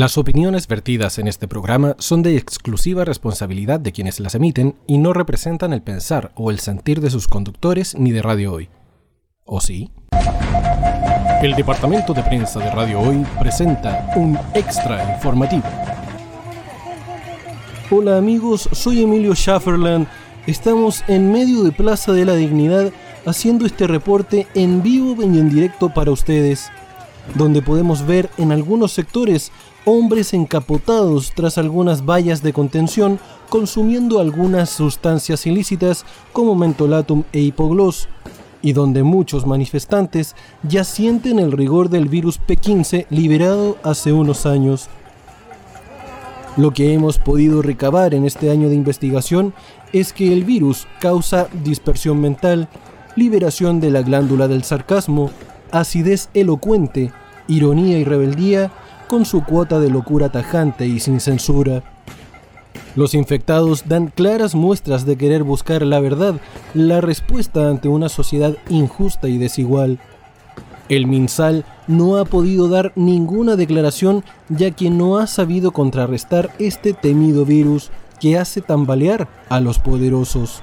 Las opiniones vertidas en este programa son de exclusiva responsabilidad de quienes las emiten y no representan el pensar o el sentir de sus conductores ni de Radio Hoy. ¿O sí? El departamento de prensa de Radio Hoy presenta un extra informativo. Hola amigos, soy Emilio Schafferland. Estamos en medio de Plaza de la Dignidad haciendo este reporte en vivo y en directo para ustedes, donde podemos ver en algunos sectores hombres encapotados tras algunas vallas de contención consumiendo algunas sustancias ilícitas como mentolatum e hipogloss, y donde muchos manifestantes ya sienten el rigor del virus P15 liberado hace unos años. Lo que hemos podido recabar en este año de investigación es que el virus causa dispersión mental, liberación de la glándula del sarcasmo, acidez elocuente, ironía y rebeldía, con su cuota de locura tajante y sin censura. Los infectados dan claras muestras de querer buscar la verdad, la respuesta ante una sociedad injusta y desigual. El MinSal no ha podido dar ninguna declaración ya que no ha sabido contrarrestar este temido virus que hace tambalear a los poderosos.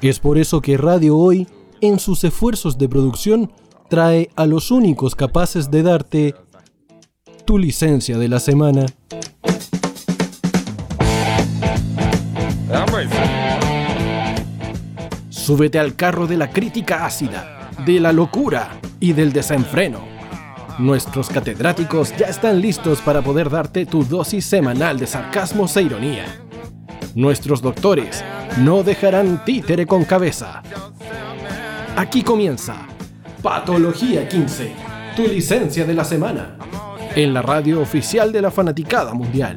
Es por eso que Radio Hoy, en sus esfuerzos de producción, trae a los únicos capaces de darte tu licencia de la semana. Súbete al carro de la crítica ácida, de la locura y del desenfreno. Nuestros catedráticos ya están listos para poder darte tu dosis semanal de sarcasmo e ironía. Nuestros doctores no dejarán títere con cabeza. Aquí comienza Patología 15, tu licencia de la semana en la radio oficial de la fanaticada mundial.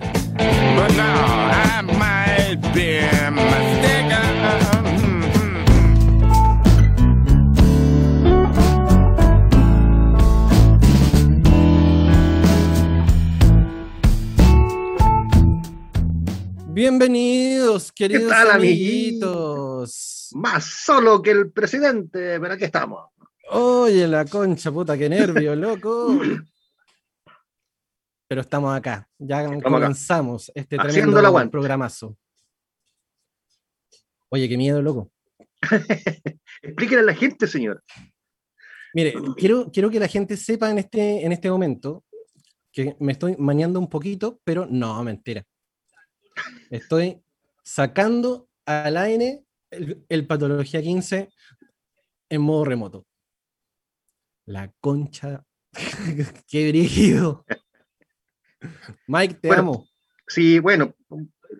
Bienvenidos, queridos amiguitos. Más solo que el presidente, pero aquí estamos. Oye, la concha puta, qué nervio, loco. pero estamos acá. Ya comenzamos este tremendo programazo. Oye, qué miedo, loco. Explíquenle a la gente, señor. Mire, quiero, quiero que la gente sepa en este, en este momento que me estoy mañando un poquito, pero no, mentira. Estoy sacando al AN el, el Patología 15 en modo remoto. La concha. qué brígido. Mike, te amo. Sí, bueno,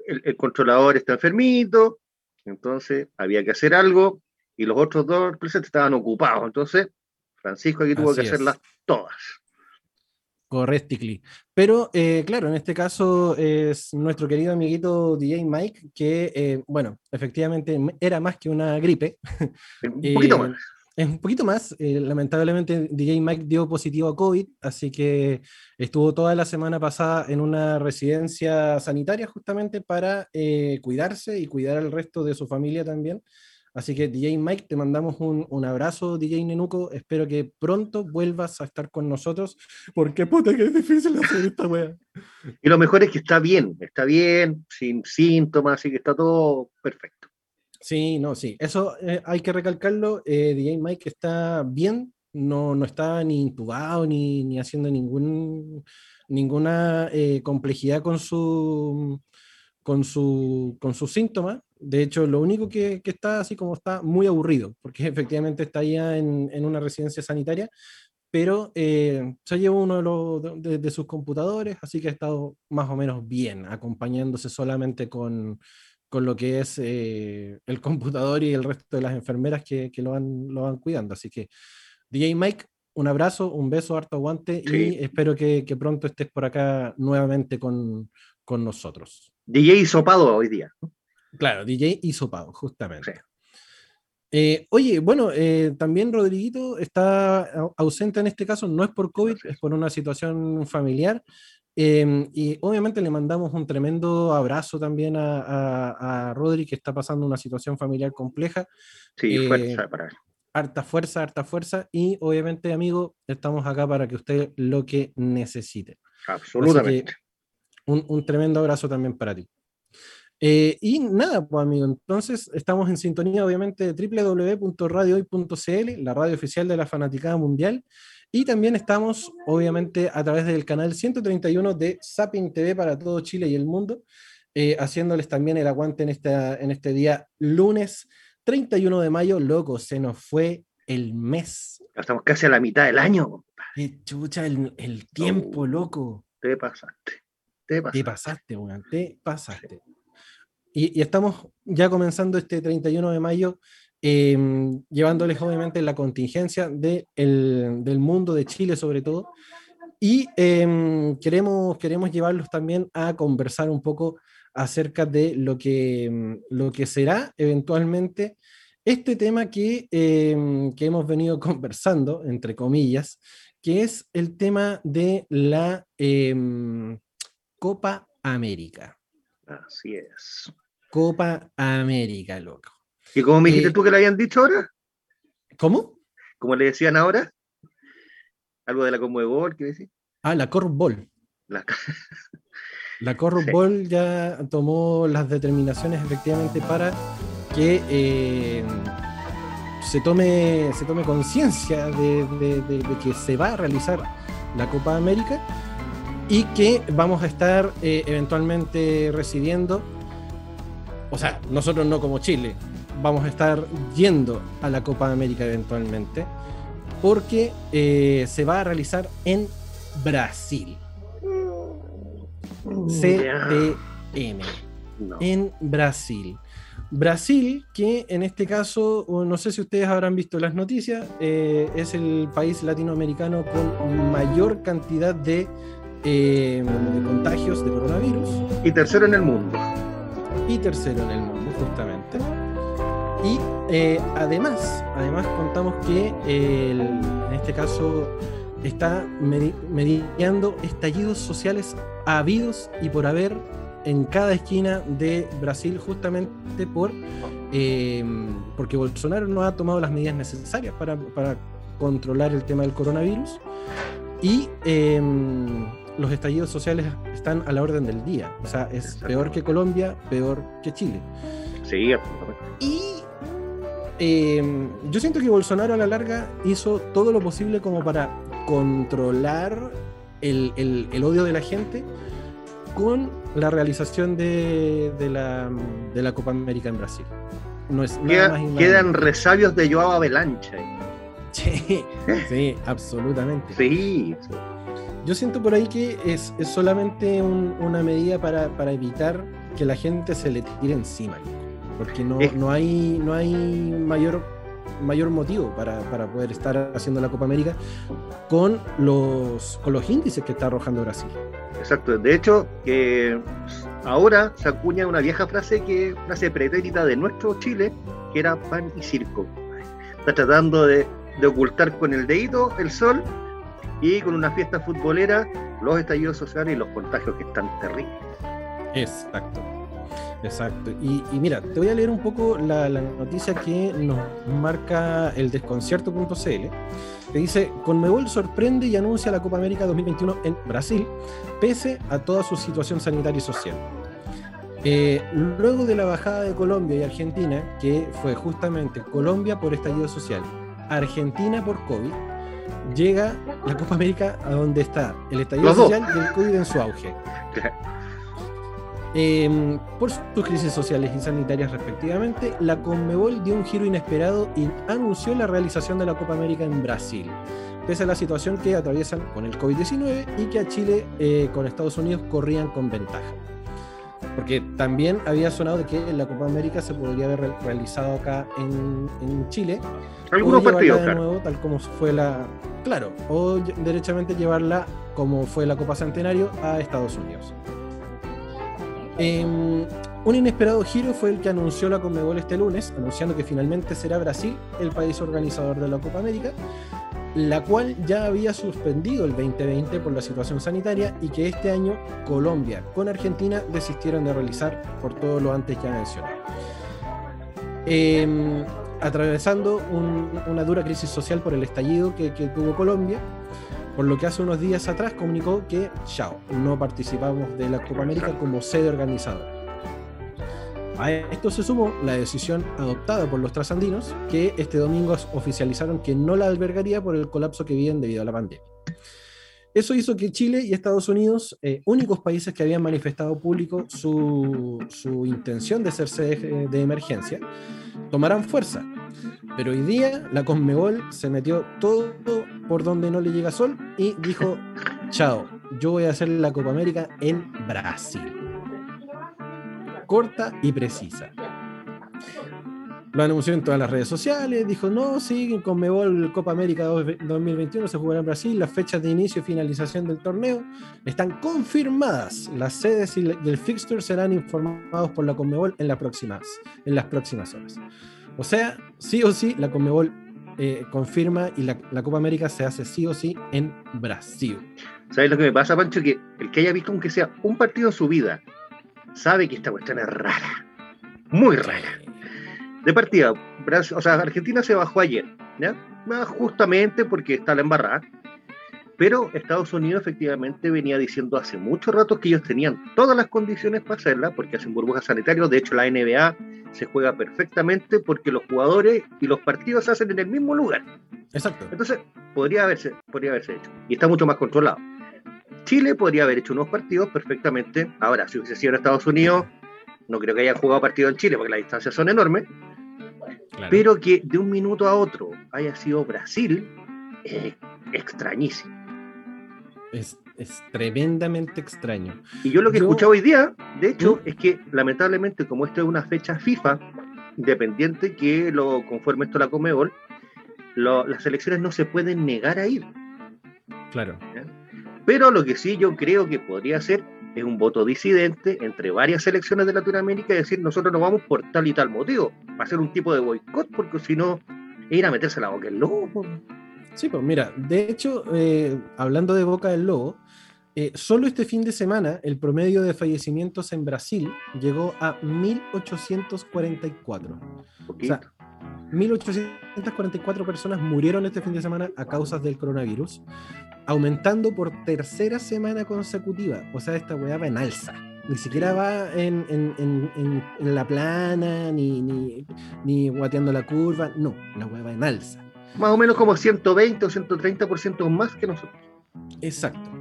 el, controlador está enfermito, entonces había que hacer algo y los otros dos presentes estaban ocupados. Entonces, Francisco aquí tuvo que hacerlas todas. Correctly. Pero, eh, claro, en este caso es nuestro querido amiguito DJ Mike, que, eh, bueno, efectivamente era más que una gripe. Un poquito más es un poquito más. Eh, lamentablemente, DJ Mike dio positivo a COVID, así que estuvo toda la semana pasada en una residencia sanitaria justamente para eh, cuidarse y cuidar al resto de su familia también. Así que DJ Mike, te mandamos un, un, abrazo, DJ Nenuco. Espero que pronto vuelvas a estar con nosotros, porque puta que es difícil hacer esta wea. Y lo mejor es que está bien, está bien, sin síntomas, así que está todo perfecto. Sí, no, sí. Eso eh, hay que recalcarlo. Eh, DJ Mike está bien, no, no está ni intubado ni, ni haciendo ningún, ninguna eh, complejidad con su, con, su, con sus síntomas. De hecho, lo único que, que, está así como está muy aburrido, porque efectivamente está ya en, en una residencia sanitaria, pero se llevó uno de, los, de, sus computadores, así que ha estado más o menos bien, acompañándose solamente con, con lo que es eh, el computador y el resto de las enfermeras que, que, lo, van, lo van cuidando. Así que, DJ Mike, un abrazo, un beso, harto aguante y espero que, que, pronto estés por acá nuevamente con, con nosotros. DJ Isopado hoy día. Claro, DJ Isopado, justamente. Eh, oye, bueno, eh, también Rodriguito está ausente en este caso, no es por COVID, es por una situación familiar. Em, y obviamente le mandamos un tremendo abrazo también a, a, Rodri, que está pasando una situación familiar compleja. Sí, eh, fuerza para él. Harta fuerza, harta fuerza. Y obviamente, amigo, estamos acá para que usted lo que necesite. Absolutamente. Un, tremendo abrazo también para ti. Eh, y nada, pues amigo, entonces estamos en sintonía obviamente de www.radiohoy.cl, la radio oficial de la Fanaticada Mundial, y también estamos obviamente a través del canal 131 de Zapping TV para todo Chile y el mundo, eh, haciéndoles también el aguante en, esta, en este día lunes 31 de mayo, loco, se nos fue el mes. Estamos casi a la mitad del año. Qué chucha el, tiempo, oh, loco. Te pasaste. Te pasaste, te pasaste, te pasaste. Y, estamos ya comenzando este 31 de mayo, em, llevándoles obviamente la contingencia de del mundo, de Chile sobre todo. Y em, queremos, queremos llevarlos también a conversar un poco acerca de lo que, em, lo que será eventualmente este tema que, que hemos venido conversando, entre comillas, que es el tema de la Copa América. Así es. Copa América, loco. ¿Y cómo me dijiste eh, tú que le habían dicho ahora? ¿Cómo? ¿Cómo le decían ahora? ¿Algo de la Conmebol, qué decir? Ah, la Corfball. La, la Corfball ya tomó las determinaciones efectivamente para que eh, se tome, se tome conciencia de, que se va a realizar la Copa América y que vamos a estar eh, eventualmente recibiendo o sea, nosotros no como Chile, vamos a estar yendo a la Copa América eventualmente, porque eh, se va a realizar en Brasil. CTM. En Brasil. Brasil, que en este caso, no sé si ustedes habrán visto las noticias, eh, es el país latinoamericano con mayor cantidad de, eh, de contagios de coronavirus. Y tercero en el mundo y tercero en el mundo, justamente. Y eh, además, además contamos que en este caso está mediando estallidos sociales habidos y por haber en cada esquina de Brasil justamente por em, porque Bolsonaro no ha tomado las medidas necesarias para, para controlar el tema del coronavirus y em, los estallidos sociales están a la orden del día. O sea, es peor que Colombia, peor que Chile. Sí, Y eh, yo siento que Bolsonaro a la larga hizo todo lo posible como para controlar el, odio de la gente con la realización de, la, de, la, Copa América en Brasil. No es quedan resabios de Joao Avalancha. Sí, sí, absolutamente. Sí. Yo siento por ahí que es, solamente una medida para, evitar que la gente se le tire encima, porque no, no, hay, no hay mayor, mayor motivo para, poder estar haciendo la Copa América con los, con los índices que está arrojando Brasil. Exacto, de hecho, que ahora se acuña una vieja frase que frase pretérita de nuestro Chile, que era pan y circo. Está tratando de, de ocultar con el dedito el sol y con una fiesta futbolera, los estallidos sociales y los contagios que están terribles. Exacto. Exacto. Y, mira, te voy a leer un poco la, noticia que nos marca el desconcierto.cl, que dice, Conmebol sorprende y anuncia la Copa América 2021 en Brasil, pese a toda su situación sanitaria y social. Eh, luego de la bajada de Colombia y Argentina, que fue justamente Colombia por estallido social, Argentina por COVID, llega la Copa América a donde está el estallido social y el COVID en su auge. Em, por sus crisis sociales y sanitarias respectivamente, la Conmebol dio un giro inesperado y anunció la realización de la Copa América en Brasil, pese a la situación que atraviesan con el COVID-19 y que a Chile eh, con Estados Unidos corrían con ventaja. Porque también había sonado de que la Copa América se podría haber realizado acá en, en Chile, algunos partidos, de nuevo, tal como fue la. Claro, o derechamente llevarla como fue la Copa Centenario a Estados Unidos. Em, un inesperado giro fue el que anunció la Conmebol este lunes, anunciando que finalmente será Brasil el país organizador de la Copa América, la cual ya había suspendido el 2020 por la situación sanitaria y que este año Colombia con Argentina desistieron de realizar por todo lo antes ya mencionado. Eh, atravesando una dura crisis social por el estallido que, tuvo Colombia. Por lo que hace unos días atrás comunicó que, chao, no participamos de la Copa América como sede organizadora. A esto se sumó la decisión adoptada por los trasandinos, que este domingo oficializaron que no la albergaría por el colapso que viven debido a la pandemia. Eso hizo que Chile y Estados Unidos, eh, únicos países que habían manifestado público su, intención de ser sede de emergencia, tomaran fuerza. Pero hoy día la Conmebol se metió todo por donde no le llega sol y dijo, chao, yo voy a hacer la Copa América en Brasil corta y precisa. Lo anunció en todas las redes sociales, dijo, no, sí, con Mebol Copa América 2021 se jugará en Brasil, las fechas de inicio y finalización del torneo están confirmadas, las sedes y el fixture serán informados por la Conmebol en, las próximas, en las próximas horas. O sea, sí o sí, la Conmebol eh, confirma y la, la, Copa América se hace sí o sí en Brasil. ¿Sabes lo que me pasa, Pancho? Que el que haya visto aunque sea un partido en su vida sabe que esta cuestión es rara, muy rara. De partida, o sea, Argentina se bajó ayer, ¿ya? Justamente porque está la embarrada. Pero Estados Unidos efectivamente venía diciendo hace mucho rato que ellos tenían todas las condiciones para hacerla, porque hacen burbujas sanitarias. De hecho, la NBA se juega perfectamente porque los jugadores y los partidos se hacen en el mismo lugar. Exacto. Entonces, podría haberse, podría haberse hecho. Y está mucho más controlado. Chile podría haber hecho unos partidos perfectamente. Ahora, si hubiese sido en Estados Unidos, no creo que hayan jugado partido en Chile porque las distancias son enormes. Pero que de un minuto a otro haya sido Brasil, es extrañísimo. Es, tremendamente extraño. Y yo lo que he escuchado hoy día, de hecho, ¿Mm? es que lamentablemente, como esto es una fecha FIFA, independiente que lo conforme esto la Comebol, las elecciones no se pueden negar a ir. Claro. Pero lo que sí yo creo que podría ser es un voto disidente entre varias selecciones de Latinoamérica y decir nosotros nos vamos por tal y tal motivo. Va a ser un tipo de boicot porque si no, ir a meterse la boca del lobo. Sí, pues mira, de hecho, eh, hablando de boca del lobo, eh, solo este fin de semana el promedio de fallecimientos en Brasil llegó a 1844. O sea, 1844 personas murieron este fin de semana a causa del coronavirus aumentando por tercera semana consecutiva. O sea, esta weá va en alza. Ni siquiera va en, la plana, ni, ni, guateando la curva. No, la weá va en alza. Más o menos como 120 o 130% más que nosotros. Exacto.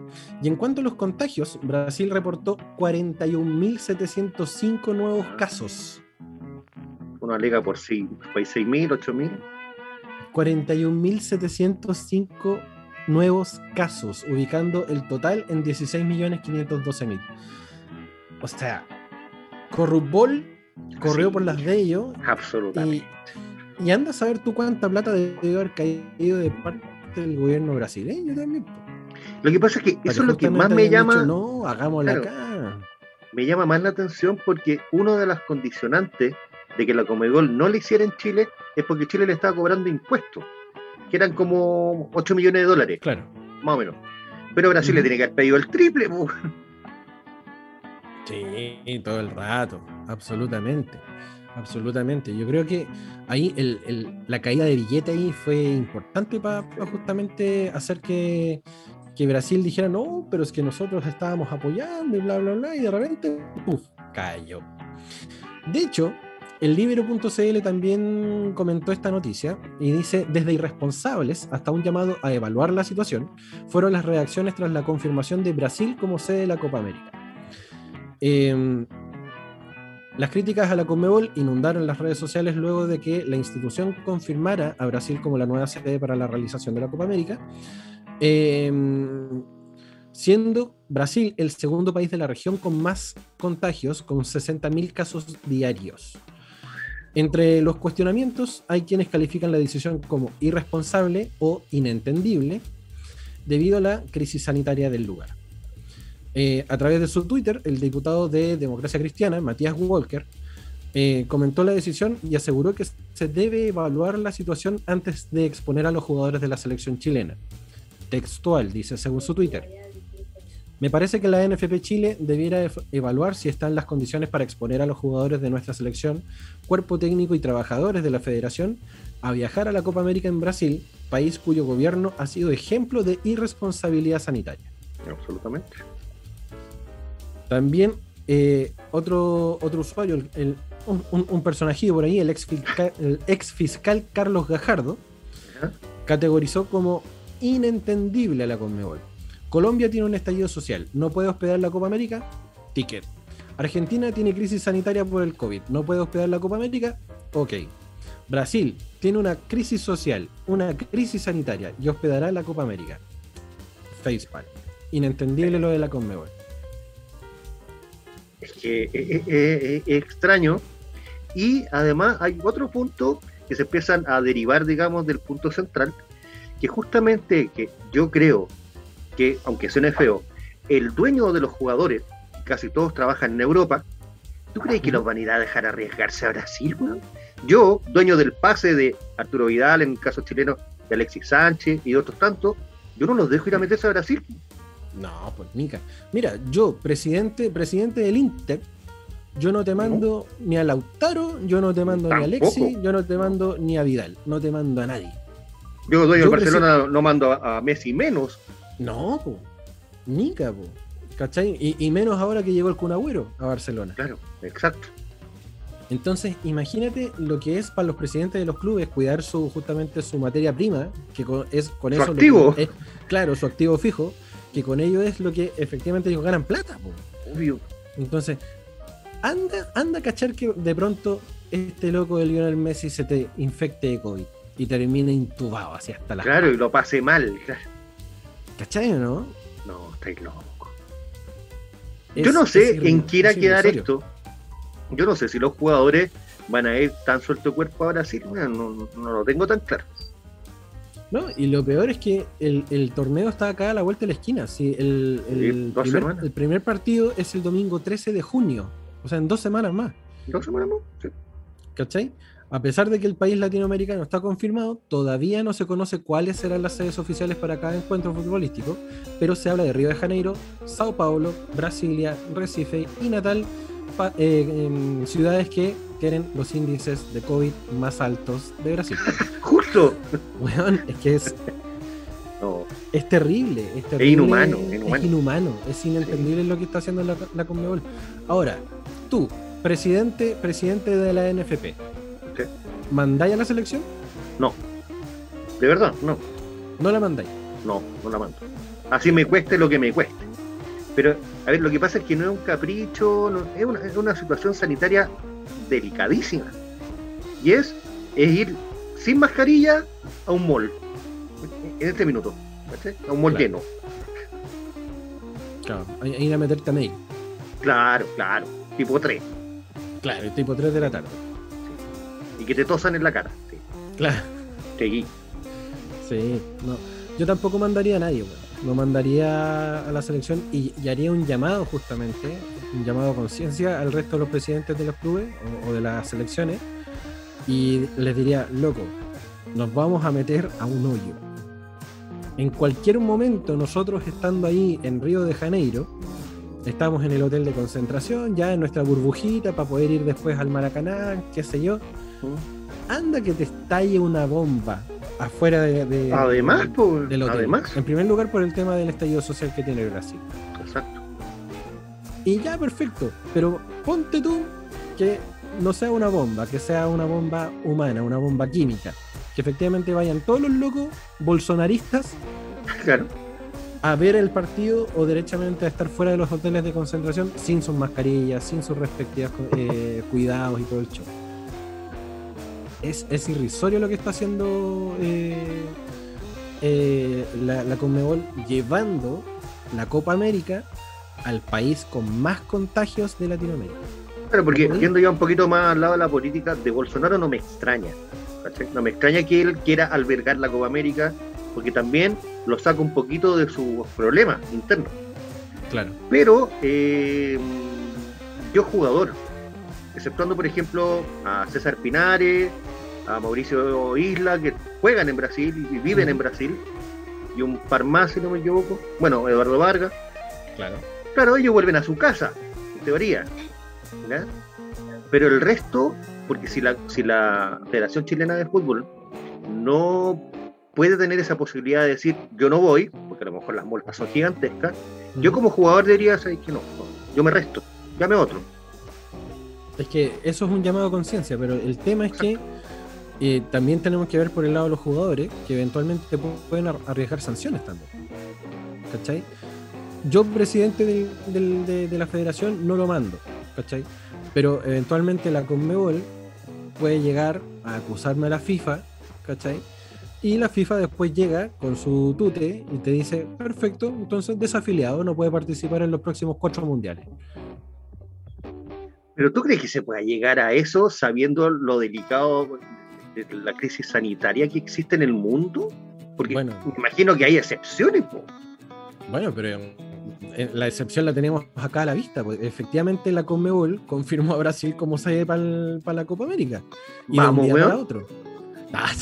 Y en cuanto a los contagios, Brasil reportó 41.705 nuevos casos. Una liga por sí, 6.000, 8.000. 41.705 nuevos casos, ubicando el total en 16.512.000. O sea, Corrupbol corrió por las de ellos. Absolutamente. Y, anda a saber tú cuánta plata debe haber caído de parte del gobierno brasileño también. Lo que pasa es que eso es lo que más me llama. no, hagámosla acá. Me llama más la atención porque uno de las condicionantes de que la Comegol no le hiciera en Chile es porque Chile le estaba cobrando impuestos que eran como 8 millones de dólares. Claro. Más o menos. Pero Brasil le tiene que haber pedido el triple. Sí, todo el rato, absolutamente. Absolutamente. Yo creo que ahí la caída de billete ahí fue importante para justamente hacer que, que, Brasil dijera, no, pero es que nosotros estábamos apoyando y bla, bla, bla, y de repente, ¡puf! cayó. De hecho, el Libero.cl también comentó esta noticia y dice, desde irresponsables hasta un llamado a evaluar la situación, fueron las reacciones tras la confirmación de Brasil como sede de la Copa América. Em, las críticas a la Conmebol inundaron las redes sociales luego de que la institución confirmara a Brasil como la nueva sede para la realización de la Copa América, em, siendo Brasil el segundo país de la región con más contagios, con 60.000 casos diarios. Entre los cuestionamientos hay quienes califican la decisión como irresponsable o inentendible debido a la crisis sanitaria del lugar. Eh, a través de su Twitter, el diputado de Democracia Cristiana, Matías Walker, eh, comentó la decisión y aseguró que se debe evaluar la situación antes de exponer a los jugadores de la selección chilena. Textual, dice según su Twitter. Me parece que la NFP Chile debiera evaluar si están las condiciones para exponer a los jugadores de nuestra selección, cuerpo técnico y trabajadores de la federación a viajar a la Copa América en Brasil, país cuyo gobierno ha sido ejemplo de irresponsabilidad sanitaria. Absolutamente. También eh, otro, otro usuario, el- el- un, un, un personajillo por ahí, el ex, fiscal, el ex fiscal Carlos Gajardo, categorizó como inentendible a la Conmebol. Colombia tiene un estallido social, no puede hospedar la Copa América, ticket. Argentina tiene crisis sanitaria por el COVID, no puede hospedar la Copa América, ok. Brasil tiene una crisis social, una crisis sanitaria y hospedará la Copa América. Facepalm. Inentendible lo de la Conmebol. Es que es, es- es- es extraño. Y además hay otro punto que se empiezan a derivar, digamos, del punto central, que justamente que yo creo que, aunque suene feo, el dueño de los jugadores, casi todos trabajan en Europa, ¿tú crees que los van a ir a dejar arriesgarse a Brasil, weón? Yo, dueño del pase de Arturo Vidal, en el caso chileno, de Alexis Sánchez y de otros tantos, yo no los dejo ir a meterse a Brasil. No, pues Mica. Mira, yo, presidente, presidente del Inter, yo no te mando ni a Lautaro, yo no te mando ni a Tampoco. yo no te mando ni a Vidal, no te mando a nadie. Yo, Yo de Barcelona, no mando a, a Messi menos. No, po. Nica, po. ¿Cachai? Y, y menos ahora que llegó el Kun Agüero a Barcelona. Claro, exacto. Entonces, imagínate lo que es para los presidentes de los clubes cuidar su justamente su materia prima, que es con Su eso. lo activo. que- es- claro, su activo fijo, que con ello es lo que efectivamente ellos ganan plata, po. Obvio. Entonces, anda, anda a cachar que de pronto este loco de Lionel Messi se te infecte de COVID y termine intubado así hasta la. Claro, y lo pasé mal. Claro. ¿Cachai o no? No, estáis loco. Es- Yo no sé en qué irá a quedar esto. Yo no sé si los jugadores van a ir tan suelto cuerpo a Brasil. Bueno, no, no lo tengo tan claro. No, y lo peor es que el, el torneo está acá a la vuelta de la esquina. Sí, el, el Sí, primer, el primer partido es el domingo 13 de junio. O sea, en dos semanas más. ¿Dos semanas más? Sí. ¿Cachai? A pesar de que el país latinoamericano está confirmado, todavía no se conoce cuáles serán las sedes oficiales para cada encuentro futbolístico, pero se habla de Río de Janeiro, Sao Paulo, Brasilia, Recife y Natal, eh, em, ciudades que tienen los índices de COVID más altos de Brasil. Justo. Weón, es que es, No, es terrible, es terrible. inhumano, es inhumano. inhumano, es inentendible lo que está haciendo la, la Conmebol. Ahora, tú, presidente, presidente de la NFP, Sí. ¿mandáis a la selección? de verdad, no. No la mandáis. No, no la mando. Así me cueste lo que me cueste. Pero, a ver, lo que pasa es que no es un capricho, no- es, una, es una situación sanitaria delicadísima. Y es, es ir sin mascarilla a un mall. En este minuto. A un mall Claro. lleno. Claro, que ir a meterte a mail. Claro, claro. Tipo 3. Claro, tipo 3 de la tarde. Y que te tosan en la cara. Sí. Claro. Seguí. Sí, no. Yo tampoco mandaría a nadie, weón. No mandaría a la selección y, y haría un llamado justamente, un llamado a conciencia al resto de los presidentes de los clubes o, o de las selecciones y les diría, loco, nos vamos a meter a un hoyo. En cualquier momento nosotros estando ahí en Río de Janeiro, estamos en el hotel de concentración, ya en nuestra burbujita para poder ir después al Maracaná, qué sé yo. Anda que te estalle una bomba afuera de, de- Además, pues, del hotel. además. En primer lugar, por el tema del estallido social que tiene Brasil. Exacto. Y ya, perfecto. Pero ponte tú que no sea una bomba, que sea una bomba humana, una bomba química. Que efectivamente vayan todos los locos bolsonaristas Claro. a ver el partido o derechamente a estar fuera de los hoteles de concentración sin sus mascarillas, sin sus respectivos eh, cuidados y todo el show. Es, es irrisorio lo que está haciendo eh, eh, la, la Conmebol llevando la Copa América al país con más contagios de Latinoamérica. Claro, porque yendo ya un poquito más al lado de la política de Bolsonaro no me extraña. ¿cachai? No me extraña que él quiera albergar la Copa América, porque también lo saca un poquito de sus problemas internos. Claro. Pero eh, yo jugador, exceptuando por ejemplo a César Pinares, a Mauricio Isla, que juegan en Brasil y viven en. Brasil, y un par más, si no me equivoco, bueno, Eduardo Vargas, Claro. Claro, ellos vuelven a su casa, en teoría. Pero el resto, porque si la, si la Federación Chilena de Fútbol no puede tener esa posibilidad de decir yo no voy, porque a lo mejor las multas son gigantescas, yo como jugador debería saber que no, yo me resto, llame otro. Es que eso es un llamado a conciencia, pero el tema es que eh, también tenemos que ver por el lado de los jugadores que eventualmente pueden arriesgar sanciones también. ¿Cachai? Yo, presidente de, la federación, no lo mando, ¿cachai? Pero eventualmente la Conmebol puede llegar a acusarme a la FIFA, ¿cachai? Y la FIFA después llega con su tute y te dice, perfecto, entonces desafiliado, no puede participar en los próximos cuatro mundiales. Pero tú crees que se pueda llegar a eso sabiendo lo delicado de la crisis sanitaria que existe en el mundo? Porque bueno, me imagino que hay excepciones. Bueno, pero eh, la excepción la tenemos acá a la vista. Pues efectivamente la Conmebol confirmó a Brasil como sede para la Copa América. Y de un día para otro. Ah,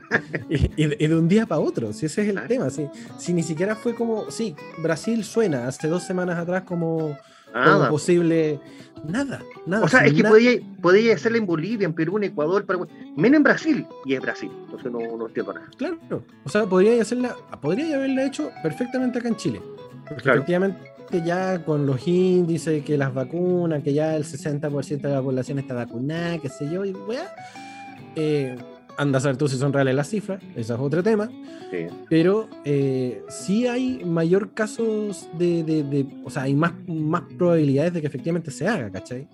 y, de, un día para otro, si ese es el tema. Si, si ni siquiera fue como, sí, Brasil suena hace dos semanas atrás como Nada. posible. Nada, nada. O sea, es que podía, podía hacerla en Bolivia, en Perú, en Ecuador, Paraguay. Menos en Brasil, y es Brasil. Entonces no, no entiendo nada. Claro, o sea, podría hacerla, podría haberla hecho perfectamente acá en Chile. Porque efectivamente ya con los índices, que las vacunas, que ya el 60% de la población está vacunada, qué sé yo, y weá. Eh, anda a saber tú si son reales las cifras, ese es otro tema. Pero eh, sí hay mayor casos de, O sea, hay más, más probabilidades de que efectivamente se haga, ¿cachai?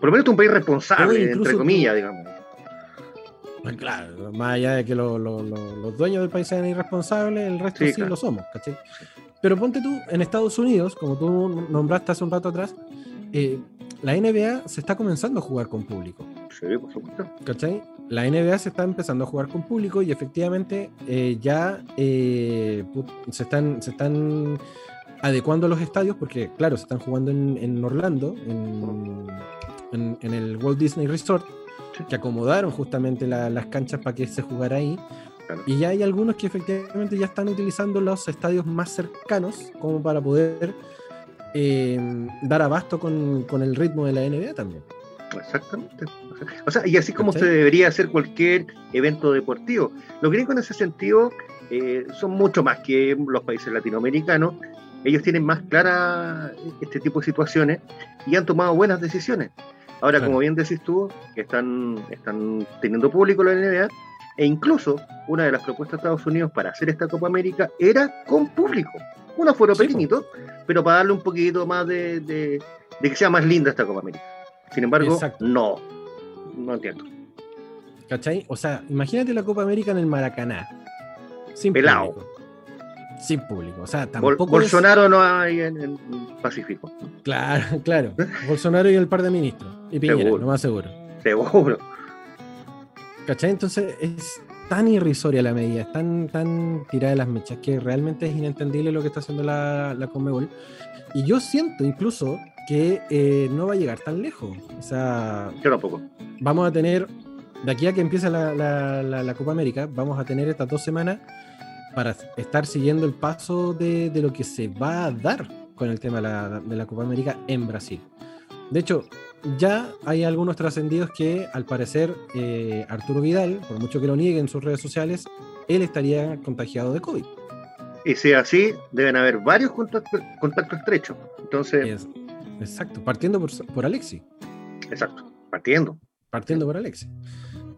Por lo menos es un país responsable, entre comillas, digamos. Pues claro, más allá de que los dueños del país sean irresponsables, el resto sí, lo somos, ¿cachai? Pero ponte tú, en Estados Unidos, como tú nombraste hace un rato atrás, eh, la NBA se está comenzando a jugar con público. Sí, por supuesto. ¿Cachai? La NBA se está empezando a jugar con público y efectivamente eh, ya eh, se, están, se están adecuando los estadios porque, claro, se están jugando en, Orlando, en, el Walt Disney Resort, que acomodaron justamente las canchas para que se jugara ahí. Y ya hay algunos que efectivamente ya están utilizando los estadios más cercanos como para poder eh, dar abasto con, con el ritmo de la NBA también. Exactamente. O sea, y así como se debería hacer cualquier evento deportivo. Los gringos en ese sentido eh, son mucho más que los países latinoamericanos. Ellos tienen más clara este tipo de situaciones y han tomado buenas decisiones. Ahora, como bien decís tú, que están, están teniendo público la NBA, e incluso una de las propuestas de Estados Unidos para hacer esta Copa América era con público. Un afuero pequeñito, pero para darle un poquito más de, de que sea más linda esta Copa América. Sin embargo, no. No entiendo. ¿Cachai? O sea, imagínate la Copa América en el Maracaná. Sin Pelado. Sin público. O sea, tampoco. Bolsonaro no hay en el Pacífico. Claro, claro. Bolsonaro y el par de ministros. Y Piñera, lo más seguro. Seguro. ¿Cachai? Entonces es tan irrisoria la medida, es tan, tan tirada de las mechas que realmente es inentendible lo que está haciendo la, la Conmebol. Y yo siento incluso que eh, no va a llegar tan lejos. O sea, yo tampoco. Vamos a tener, de aquí a que empiece la, la, Copa América, vamos a tener estas dos semanas para estar siguiendo el paso de, de lo que se va a dar con el tema de la, Copa América en Brasil. De hecho, ya hay algunos trascendidos que al parecer eh, Arturo Vidal, por mucho que lo niegue en sus redes sociales, él estaría contagiado de COVID. Y si así, deben haber varios contactos, contactos estrechos. Entonces, Exacto, partiendo por, por Alexi. Exacto, partiendo. Partiendo por Alexi.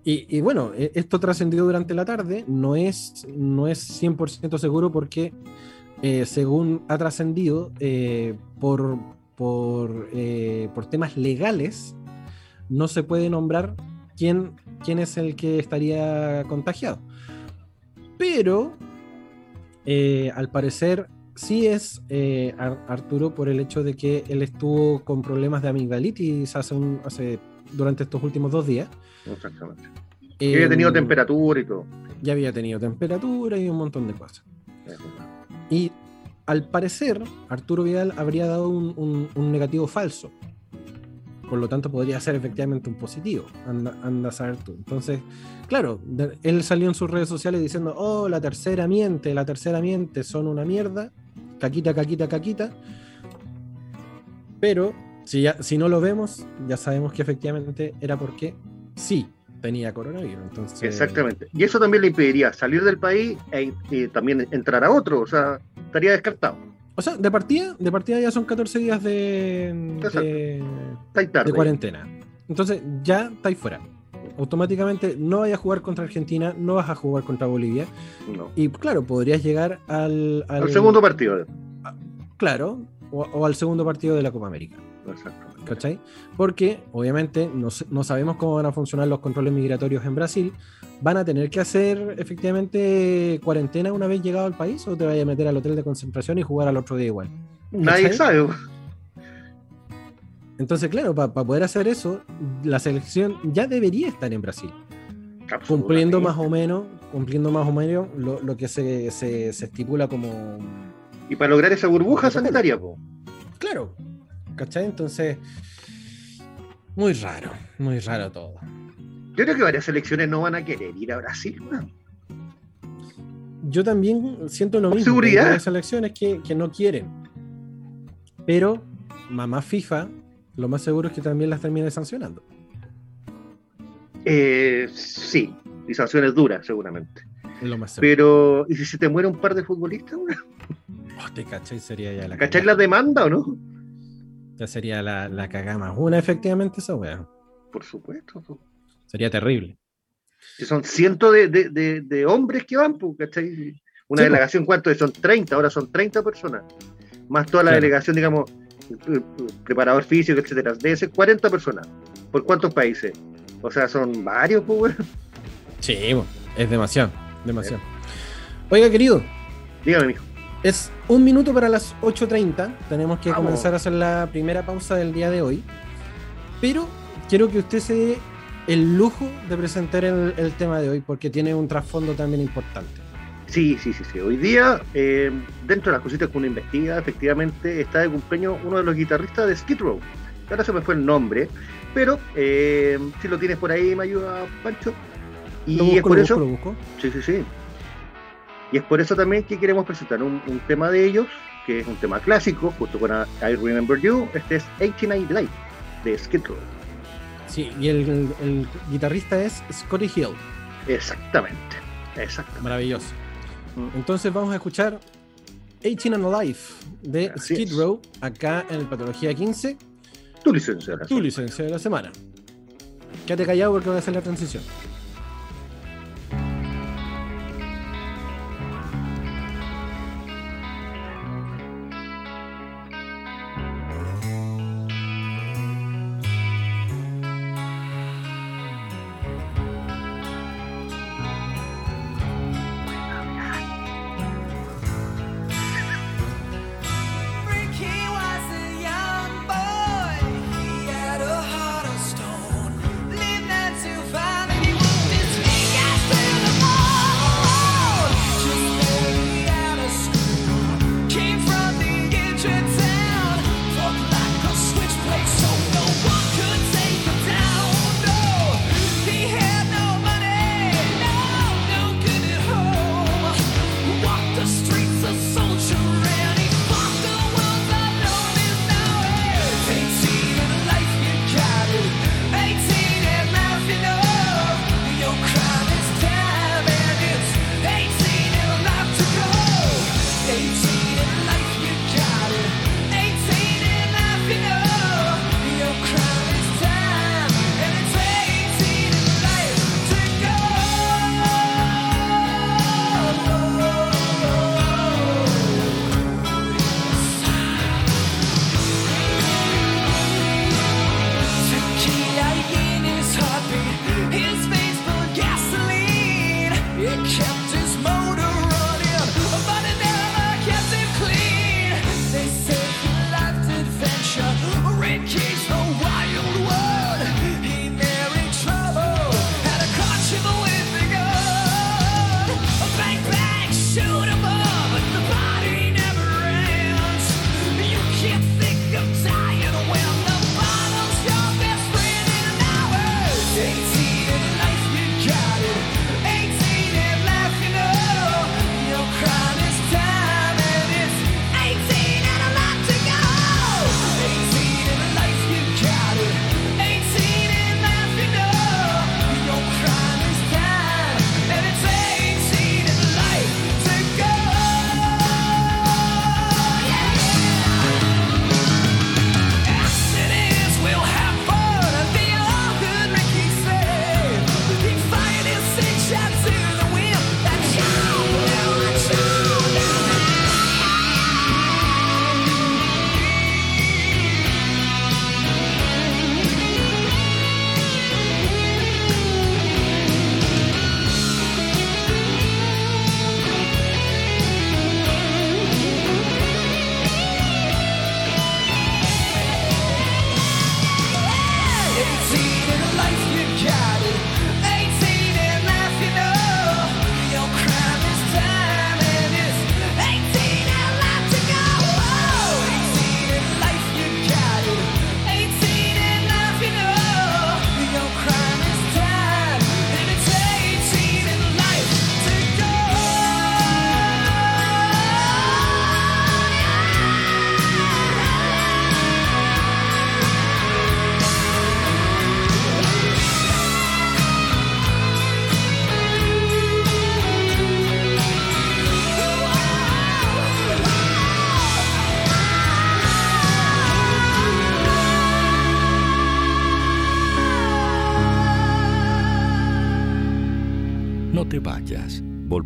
Y, bueno, e, esto trascendió durante la tarde, no es, no es 100% seguro porque eh, según ha trascendido, eh, por, por, eh, por, temas legales, no se puede nombrar quién, quién es el que estaría contagiado. Pero, al parecer, sí es eh, Arturo por el hecho de que él estuvo con problemas de amigdalitis hace, un, hace durante estos últimos dos días. Exactamente. Eh, había tenido temperatura y todo. Ya había tenido temperatura y un montón de cosas. Y al parecer, Arturo Vidal habría dado un, negativo falso. Por lo tanto, podría ser efectivamente un positivo. Anda, anda a saber tú. Entonces, claro, él salió en sus redes sociales diciendo: Oh, la tercera miente, la tercera miente, son una mierda caquita, caquita, caquita. Pero si, ya, si no lo vemos, ya sabemos que efectivamente era porque sí tenía coronavirus. Entonces... Exactamente. Y eso también le impediría salir del país e, y también entrar a otro. O sea, estaría descartado. O sea, de partida, de partida ya son 14 días de, de, de cuarentena. Entonces ya estáis fuera. Automáticamente no vayas a jugar contra Argentina, no vas a jugar contra Bolivia. No. Y claro, podrías llegar al, al, segundo partido. Claro, o, al segundo partido de la Copa América. Exacto. ¿Cachai? Porque obviamente no, no, sabemos cómo van a funcionar los controles migratorios en Brasil. ¿Van a tener que hacer efectivamente cuarentena una vez llegado al país o te vayas a meter al hotel de concentración y jugar al otro día igual? Nadie sabe. Entonces, claro, para poder hacer eso, la selección ya debería estar en Brasil. Cumpliendo más o menos, cumpliendo más o menos lo, que se, se, estipula como. Y para lograr esa burbuja sanitaria, Claro. ¿Cachai? Entonces. Muy raro, muy raro todo. Yo creo que varias selecciones no van a querer ir a Brasil, Yo también siento lo mismo. Seguridad. Hay selecciones que, que no quieren. Pero mamá FIFA lo más seguro es que también las termine sancionando. Eh, sí, y sanciones duras, seguramente. Lo más Pero, ¿y si se te muere un par de futbolistas? Oh, te cachai, sería ya la ¿Cachai la demanda o no? Ya sería la, la cagada más una, efectivamente, esa weá. Por supuesto. Sería terrible. Si son cientos de, de, de, hombres que van, pues, ¿cachai? Una delegación, ¿cuánto? Son 30, ahora son 30 personas. Más toda la delegación, digamos, preparador físico, etcétera, de ese 40 personas. ¿Por cuántos países? O sea, son varios, pues, Sí, es demasiado, demasiado. Oiga, querido. Dígame, mijo. Es un minuto para las 8.30. Tenemos que comenzar a hacer la primera pausa del día de hoy. Pero quiero que usted se dé el lujo de presentar el tema de hoy porque tiene un trasfondo también importante. Sí, sí, sí, sí. Hoy día, eh, dentro de las cositas que uno investiga, efectivamente está de cumpleaños uno de los guitarristas de Skid Row. Ahora se me fue el nombre, pero eh, si lo tienes por ahí, me ayuda, Pancho. Y es por eso. Sí, sí, sí. Y es por eso también que queremos presentar un, tema de ellos, que es un tema clásico, justo con I Remember You. Este es 89 Light de Skid Row. Sí, y el, el guitarrista es Scotty Hill. Exactamente, exactamente. Maravilloso. Entonces vamos a escuchar 18 and Alive de Skid Row acá en el Patología 15. Tu licencia de la Tu licencia de la semana. Quédate callado porque voy a hacer la transición.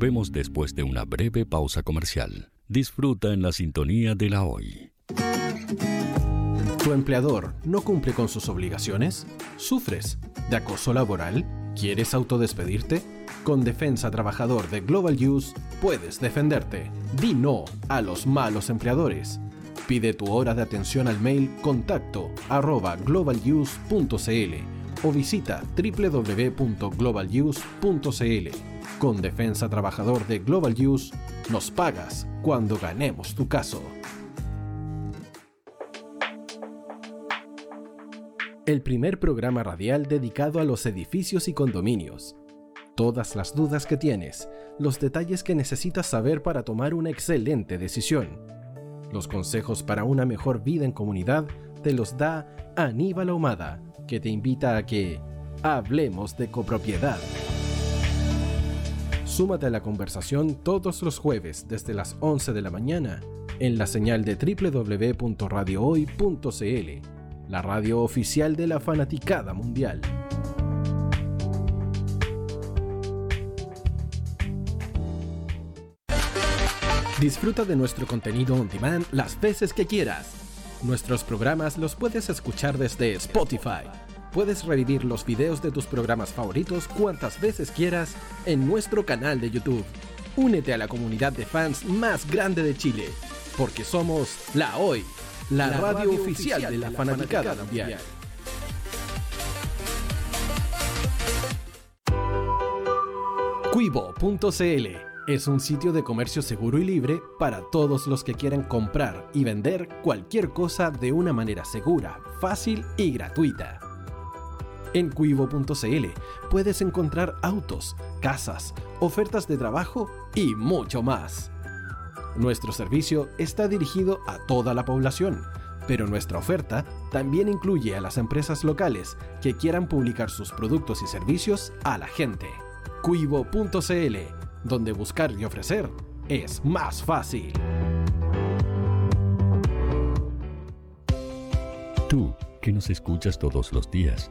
Volvemos después de una breve pausa comercial. Disfruta en la sintonía de la hoy. ¿Tu empleador no cumple con sus obligaciones? ¿Sufres de acoso laboral? ¿Quieres autodespedirte? Con Defensa Trabajador de Global Use puedes defenderte. Di no a los malos empleadores. Pide tu hora de atención al mail contacto arroba globaluse.cl o visita www.globaluse.cl. Con Defensa Trabajador de Global Use, nos pagas cuando ganemos tu caso. El primer programa radial dedicado a los edificios y condominios. Todas las dudas que tienes, los detalles que necesitas saber para tomar una excelente decisión. Los consejos para una mejor vida en comunidad te los da Aníbal Ahumada, que te invita a que hablemos de copropiedad. Súmate a la conversación todos los jueves desde las 11 de la mañana en la señal de www.radiohoy.cl la radio oficial de la fanaticada mundial. Disfruta de nuestro contenido on demand las veces que quieras. Nuestros programas los puedes escuchar desde Spotify. Puedes revivir los videos de tus programas favoritos cuantas veces quieras en nuestro canal de YouTube. Únete a la comunidad de fans más grande de Chile, porque somos La Hoy la, radio, oficial de la, fanaticada, mundial. Cuivo.cl es un sitio de comercio seguro y libre para todos los que quieran comprar y vender cualquier cosa de una manera segura, fácil y gratuita. En cuivo.cl puedes encontrar autos, casas, ofertas de trabajo y mucho más. Nuestro servicio está dirigido a toda la población, pero nuestra oferta también incluye a las empresas locales que quieran publicar sus productos y servicios a la gente. Cuivo.cl, donde buscar y ofrecer es más fácil. Tú, que nos escuchas todos los días,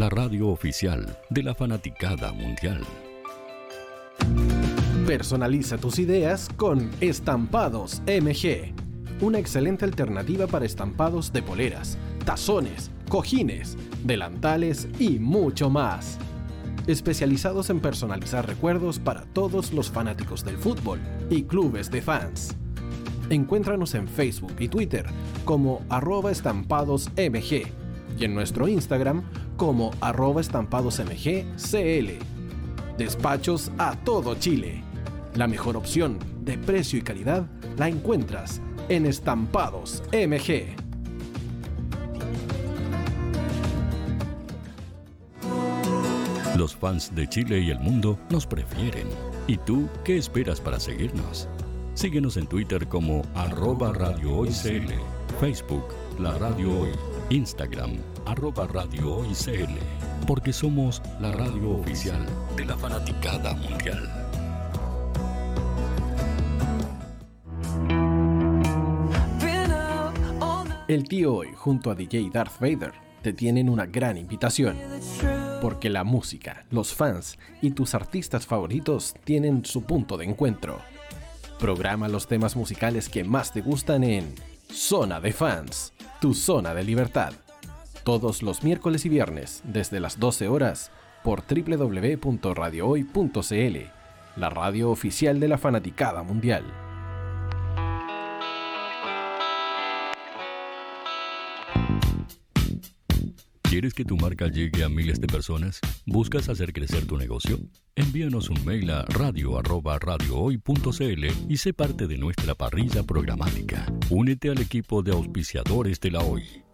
La radio oficial de la fanaticada mundial. Personaliza tus ideas con Estampados MG una excelente alternativa para estampados de poleras, tazones, cojines, delantales y mucho más. Especializados en personalizar recuerdos para todos los fanáticos del fútbol y clubes de fans. Encuéntranos en Facebook y Twitter como arroba estampadosmg y en nuestro Instagram como arroba estampadosmgcl. Despachos a todo Chile. La mejor opción de precio y calidad la encuentras en Estampados MG. Los fans de Chile y el mundo nos prefieren. ¿Y tú qué esperas para seguirnos? Síguenos en Twitter como arroba Radio Hoy Facebook La Radio Hoy, Instagram arroba porque somos la radio oficial de la fanaticada mundial. El tío hoy junto a DJ Darth Vader te tienen una gran invitación. Porque la música, los fans y tus artistas favoritos tienen su punto de encuentro. Programa los temas musicales que más te gustan en Zona de Fans, tu zona de libertad. Todos los miércoles y viernes desde las 12 horas por www.radiohoy.cl, la radio oficial de la fanaticada mundial. ¿Quieres que tu marca llegue a miles de personas? ¿Buscas hacer crecer tu negocio? Envíanos un mail a radio@radiohoy.cl y sé parte de nuestra parrilla programática. Únete al equipo de auspiciadores de la Hoy.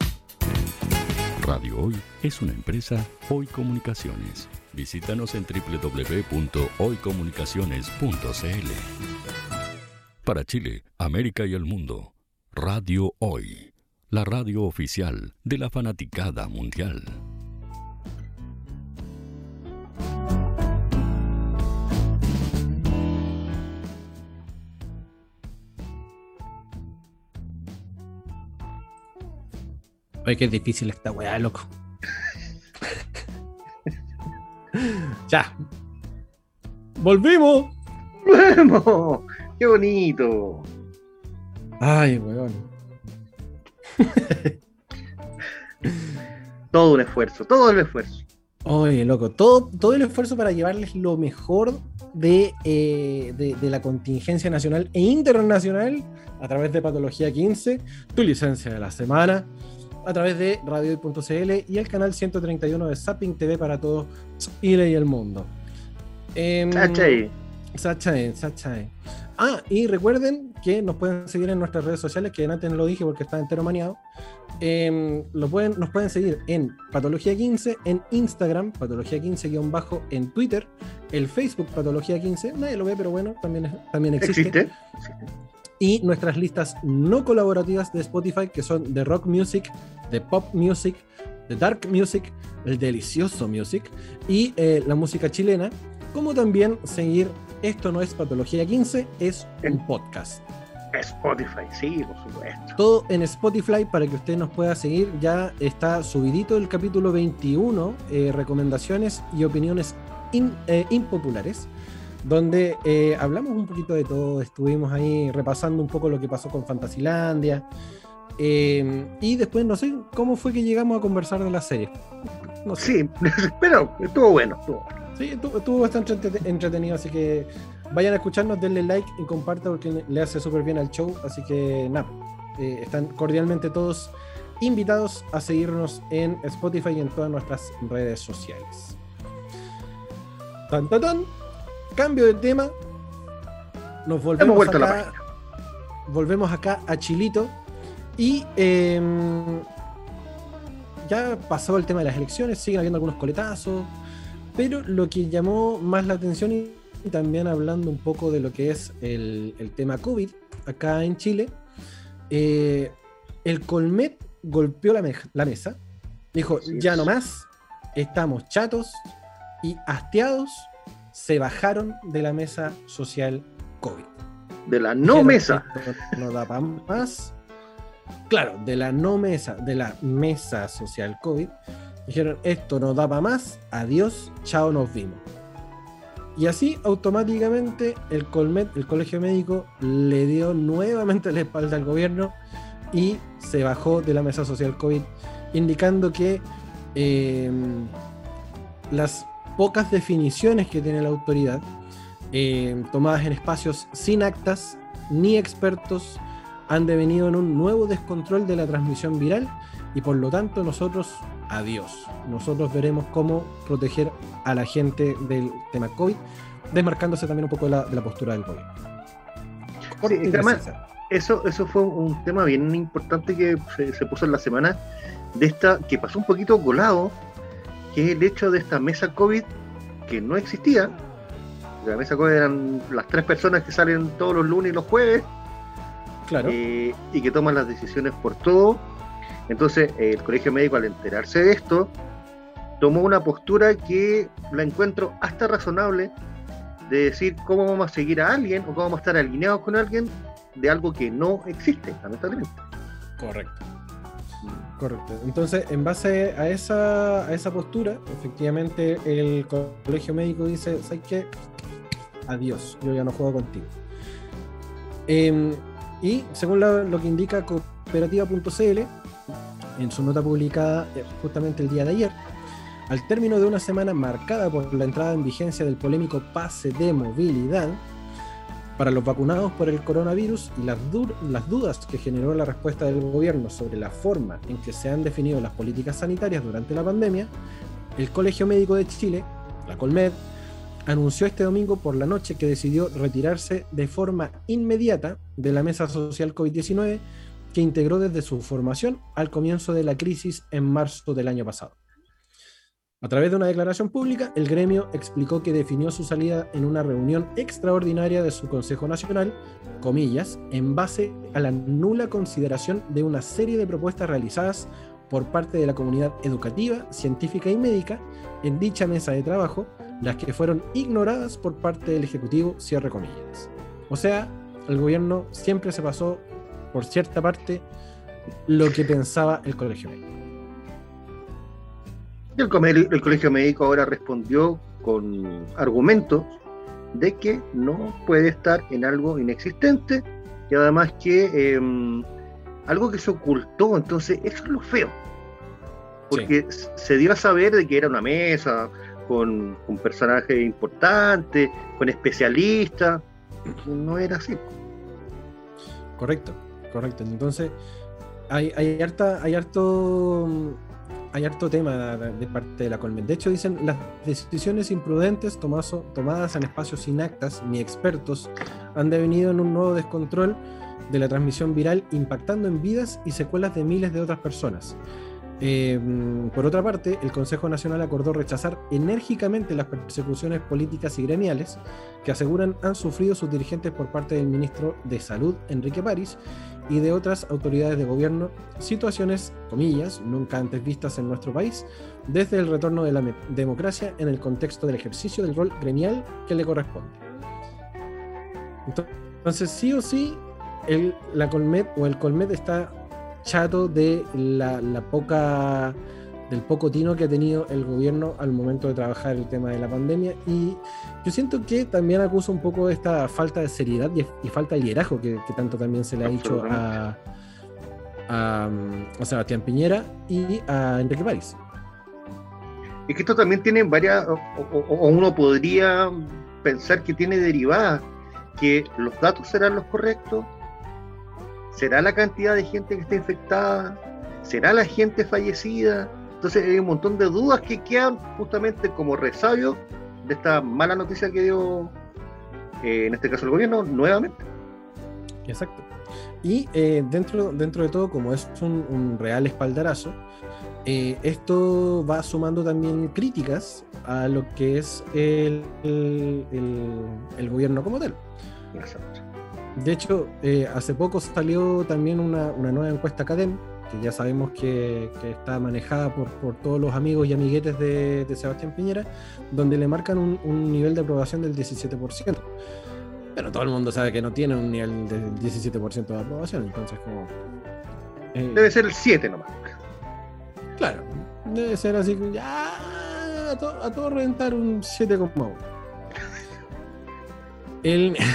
Radio Hoy es una empresa Hoy Comunicaciones. Visítanos en www.hoycomunicaciones.cl. Para Chile, América y el mundo, Radio Hoy la radio oficial de la fanaticada mundial. Oye, qué difícil esta weá, loco. ya. ¡Volvimos! ¡Volvimos! ¡Qué bonito! Ay, weón. todo un esfuerzo, todo el esfuerzo. Oye, loco, todo, todo el esfuerzo para llevarles lo mejor de, eh, de, la contingencia nacional e internacional a través de Patología 15, tu licencia de la semana, a través de radio.cl y el canal 131 de Zapping TV para todo Chile y el mundo. Eh, Sachae, Sachae. Ah, y recuerden que nos pueden seguir en nuestras redes sociales, que antes no lo dije porque está entero maniado. Em, lo pueden, nos pueden seguir en Patología 15, en Instagram, Patología 15-bajo, en Twitter, el Facebook Patología 15, nadie lo ve, pero bueno, también, también existe. Y nuestras listas no colaborativas de Spotify, que son de rock music, de pop music, de dark music, el delicioso music y eh, la música chilena, como también seguir esto no es Patología 15, es un podcast. Spotify, sí, por supuesto. Todo en Spotify para que usted nos pueda seguir. Ya está subidito el capítulo 21, eh, recomendaciones y opiniones eh, impopulares, donde eh, hablamos un poquito de todo. Estuvimos ahí repasando un poco lo que pasó con Fantasilandia. y después no sé cómo fue que llegamos a conversar de la serie. No Sí, pero estuvo bueno, estuvo bueno. Sí, estuvo, bastante entretenido, así que vayan a escucharnos, denle like y compartan porque le hace súper bien al show. Así que nada, eh, están cordialmente todos invitados a seguirnos en Spotify y en todas nuestras redes sociales. Tan, tan, tan. Cambio de tema. Nos volvemos acá. Volvemos acá a Chilito. Y em, ya pasó el tema de las elecciones, siguen habiendo algunos coletazos. Pero lo que llamó más la atención y, también hablando un poco de lo que es el, tema COVID acá en Chile, eh, el Colmet golpeó la, la mesa, dijo, ya no más, estamos chatos y hastiados, se bajaron de la mesa social COVID. De la no mesa. No da para más. Claro, de la no mesa, de la mesa social COVID Dijeron, esto no da para más, adiós, chao, nos vimos. Y así automáticamente el Colmet, el colegio médico, le dio nuevamente la espalda al gobierno y se bajó de la mesa social COVID, indicando que em, las pocas definiciones que tiene la autoridad, em, tomadas en espacios sin actas ni expertos, han devenido en un nuevo descontrol de la transmisión viral y por lo tanto nosotros, adiós. Nosotros veremos cómo proteger a la gente del tema COVID, desmarcándose también un poco de la, postura del gobierno. eso, eso fue un tema bien importante que se, puso en la semana de esta, que pasó un poquito colado, que es el hecho de esta mesa COVID que no existía. La mesa COVID eran las tres personas que salen todos los lunes y los jueves. Claro. Eh, y que toman las decisiones por todo entonces, el colegio médico, al enterarse de esto, tomó una postura que la encuentro hasta razonable de decir cómo vamos a seguir a alguien o cómo vamos a estar alineados con alguien de algo que no existe, lamentablemente. Correcto. Correcto. Entonces, en base a esa, a esa postura, efectivamente el colegio médico dice, ¿sabes qué? Adiós, yo ya no juego contigo. Em, y según lo que indica cooperativa.cl, en su nota publicada eh, justamente el día de ayer, al término de una semana marcada por la entrada en vigencia del polémico pase de movilidad, para los vacunados por el coronavirus y las, las, dudas que generó la respuesta del gobierno sobre la forma en que se han definido las políticas sanitarias durante la pandemia, el Colegio Médico de Chile, la Colmed, anunció este domingo por la noche que decidió retirarse de forma inmediata de la mesa social COVID-19 que integró desde su formación al comienzo de la crisis en marzo del año pasado. A través de una declaración pública, el gremio explicó que definió su salida en una reunión extraordinaria de su Consejo Nacional, comillas, en base a la nula consideración de una serie de propuestas realizadas por parte de la comunidad educativa, científica y médica en dicha mesa de trabajo, las que fueron ignoradas por parte del Ejecutivo, cierre comillas. O sea, el gobierno siempre se pasó por cierta parte lo que pensaba el colegio médico. El, el Colegio Médico ahora respondió con argumentos de que no puede estar en algo inexistente y además que em, algo que se ocultó, entonces eso es lo feo, porque se dio a saber de que era una mesa con, con personajes importantes, con especialistas, no era así. Correcto, correcto. Entonces hay, hay, harta, hay harto hay harto tema de parte de la Colmen. De hecho, dicen las decisiones imprudentes tomadas en espacios sin actas ni expertos han devenido en un nuevo descontrol de la transmisión viral, impactando en vidas y secuelas de miles de otras personas. Eh, por otra parte, el Consejo Nacional acordó rechazar enérgicamente las persecuciones políticas y gremiales que aseguran han sufrido sus dirigentes por parte del ministro de Salud, Enrique París, y de otras autoridades de gobierno, situaciones, comillas, nunca antes vistas en nuestro país, desde el retorno de la democracia en el contexto del ejercicio del rol gremial que le corresponde. Entonces, sí o sí, el, la Colmet o el Colmet está chato de la, poca del poco tino que ha tenido el gobierno al momento de trabajar el tema de la pandemia y yo siento que también acusa un poco esta falta de seriedad y, falta de liderazgo que, tanto también se le ha dicho a, a, Sebastián Piñera y a Enrique París. Y que esto también tiene varias, o uno podría pensar que tiene derivadas, que los datos serán los correctos, ¿Será la cantidad de gente que está infectada? ¿Será la gente fallecida? Entonces hay un montón de dudas que quedan justamente como resabio de esta mala noticia que dio, eh, en este caso el gobierno, nuevamente. Exacto. Y eh, dentro, dentro de todo, como es un, real espaldarazo, eh, esto va sumando también críticas a lo que es el, el, el gobierno como tal. Exacto. De hecho, hace poco salió también una, nueva encuesta Academ, que ya sabemos que, está manejada por, todos los amigos y amiguetes de, Sebastián Piñera, donde le marcan un, nivel de aprobación del 17%. Pero todo el mundo sabe que no tiene un nivel del 17% de aprobación, entonces como... Eh, debe ser el 7 nomás. Claro, debe ser así, ya a, todo reventar un 7,1. El...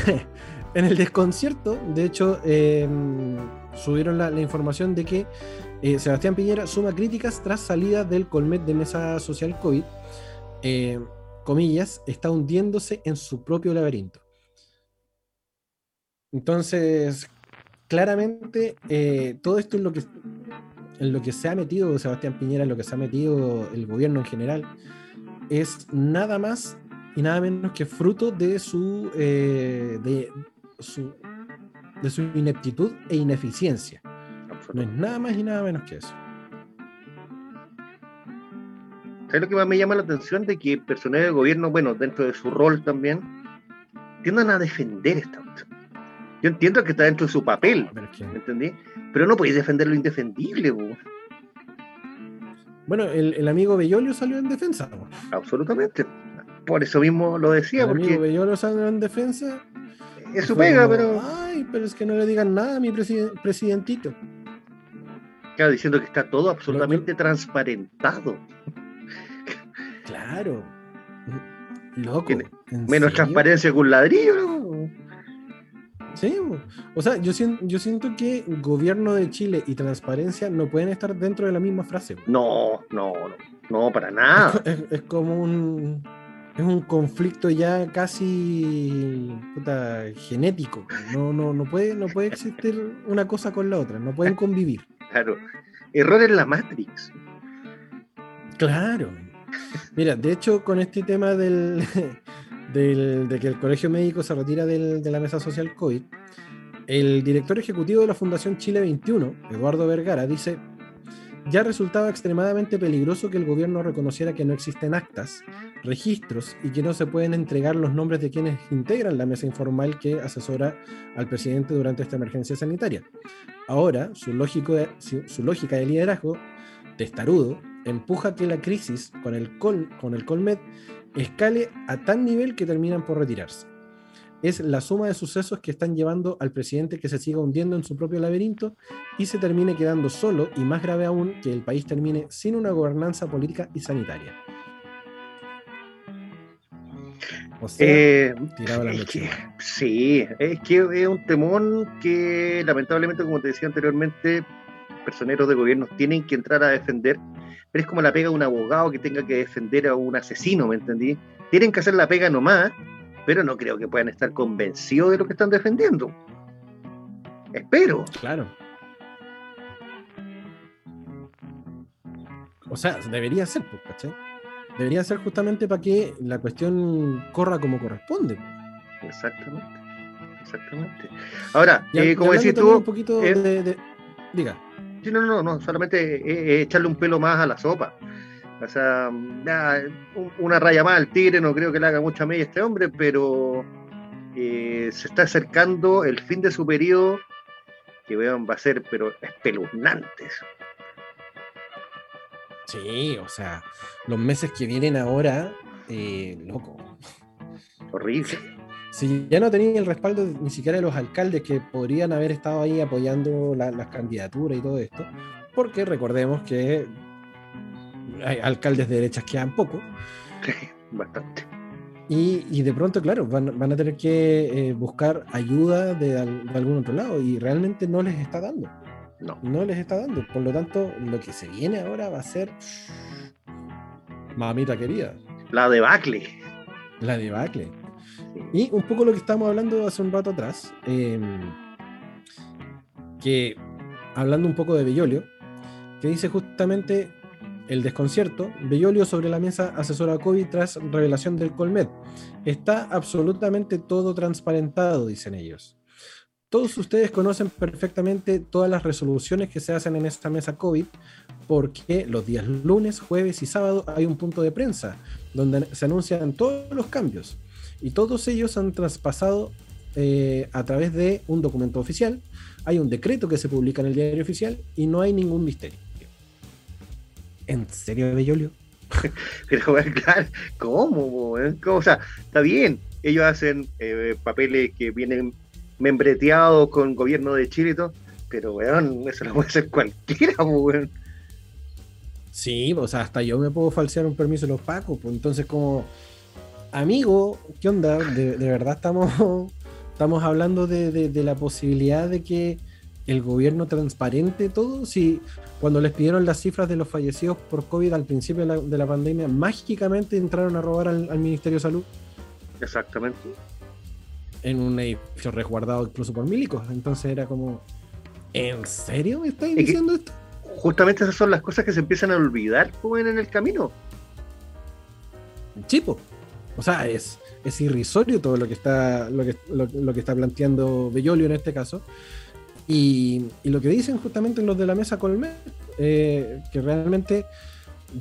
en el desconcierto, de hecho, em, subieron la, información de que eh, Sebastián Piñera suma críticas tras salida del Colmet de Mesa Social COVID. Eh, comillas, está hundiéndose en su propio laberinto. Entonces, claramente, eh, todo esto es lo que, en lo que se ha metido Sebastián Piñera, en lo que se ha metido el gobierno en general, es nada más y nada menos que fruto de su, de, su, de su ineptitud e ineficiencia. No es nada más y nada menos que eso. ¿Sabes lo que más me llama la atención? De que personal del gobierno, bueno, dentro de su rol también, tiendan a defender esta opción. Yo entiendo que está dentro de su papel, ¿me ¿entendí? Pero no podéis defender lo indefendible, Bueno, el, amigo Bellolio salió en defensa. Absolutamente. Por eso mismo lo decía. El porque... amigo Bellolio salió en defensa es su pega, pero. Ay, pero es que no le digan nada a mi presidentito. Claro, diciendo que está todo absolutamente transparentado. Claro. Loco. Menos transparencia que un ladrillo. Sí, o sea, yo siento, yo siento que gobierno de Chile y transparencia no pueden estar dentro de la misma frase. No, no, no, no, para nada. Es, como un es un conflicto ya casi genético. No, no, no puede, no puede existir una cosa con la otra, no pueden convivir. Claro. Error en la Matrix. Claro. Mira, de hecho, con este tema del, de que el Colegio Médico se retira de la mesa social COVID, el director ejecutivo de la Fundación Chile 21, Eduardo Vergara, dice, ya resultaba extremadamente peligroso que el gobierno reconociera que no existen actas, registros y que no se pueden entregar los nombres de quienes integran la mesa informal que asesora al presidente durante esta emergencia sanitaria. Ahora, su, su lógica de liderazgo, testarudo, empuja que la crisis con el, Col, con el Colmed escale a tal nivel que terminan por retirarse. Es la suma de sucesos que están llevando al presidente que se siga hundiendo en su propio laberinto y se termine quedando solo y más grave aún que el país termine sin una gobernanza política y sanitaria. O sea, eh, la sí, es que es un temón que lamentablemente, como te decía anteriormente, personeros de gobierno tienen que entrar a defender pero es como la pega de un abogado que tenga que defender a un asesino, ¿me entendí? Tienen que hacer la pega nomás, pero no creo que puedan estar convencidos de lo que están defendiendo. Espero. Claro. O sea, debería ser, pues, ¿cachai? Debería ser justamente para que la cuestión corra como corresponde. Exactamente. Exactamente. Ahora, eh, como decís tú. Un poquito eh, de, Diga. Sí, no, no, no, solamente echarle un pelo más a la sopa. O sea, una raya más al tigre, no creo que le haga mucha media a este hombre, pero eh, se está acercando el fin de su periodo, que vean, va a ser, pero espeluznante. Sí, o sea, los meses que vienen ahora, eh, loco. Horrible si ya no tenían el respaldo ni siquiera de los alcaldes que podrían haber estado ahí apoyando las candidaturas y todo esto, porque recordemos que hay alcaldes de derechas que han poco. bastante. Y, de pronto, claro, van, a tener que eh, buscar ayuda de, algún otro lado y realmente no les está dando. No. No les está dando. Por lo tanto, lo que se viene ahora va a ser. Mamita querida. La debacle. La debacle. Y un poco lo que estábamos hablando hace un rato atrás, em, que hablando un poco de Bellolio, que dice justamente el desconcierto, Bellolio sobre la mesa asesora COVID tras revelación del Colmed. Está absolutamente todo transparentado, dicen ellos. Todos ustedes conocen perfectamente todas las resoluciones que se hacen en esta mesa COVID, porque los días lunes, jueves y sábado hay un punto de prensa donde se anuncian todos los cambios. Y todos ellos han traspasado eh, a través de un documento oficial. Hay un decreto que se publica en el diario oficial y no hay ningún misterio. ¿En serio, Bellolio? Pero, claro, ¿cómo? O sea, está bien, ellos hacen eh, papeles que vienen membreteados con gobierno de Chile y todo, pero, weón, eso lo puede hacer cualquiera, weón. Sí, o sea, hasta yo me puedo falsear un permiso de los pacos, pues entonces como amigo, ¿qué onda? De, verdad estamos, estamos hablando de, la posibilidad de que el gobierno transparente todo. Si cuando les pidieron las cifras de los fallecidos por COVID al principio de la, pandemia, mágicamente entraron a robar al, Ministerio de Salud. Exactamente. En un edificio resguardado incluso por milicos. Entonces era como, ¿en serio me estáis diciendo esto? Justamente esas son las cosas que se empiezan a olvidar, joven, en el camino. Chipo. O sea, es, es irrisorio todo lo que está, lo que, lo, que está planteando Bellolio en este caso. Y, lo que dicen justamente los de la mesa Colmet, eh, que realmente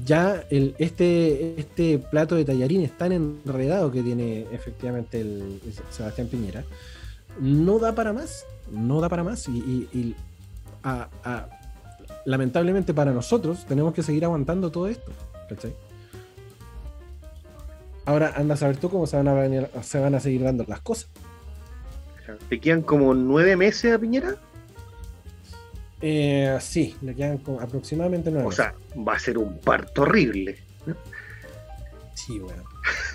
ya este, este plato de tallarín es tan enredado que tiene efectivamente el, Sebastián Piñera, no da para más, no da para más. Y, lamentablemente para nosotros tenemos que seguir aguantando todo esto. ¿cachai? Ahora anda a saber tú cómo se van a, se van a seguir dando las cosas. ¿Te quedan como nueve meses a Piñera? Eh, sí, le quedan aproximadamente nueve O sea, va a ser un parto horrible. Sí, weón.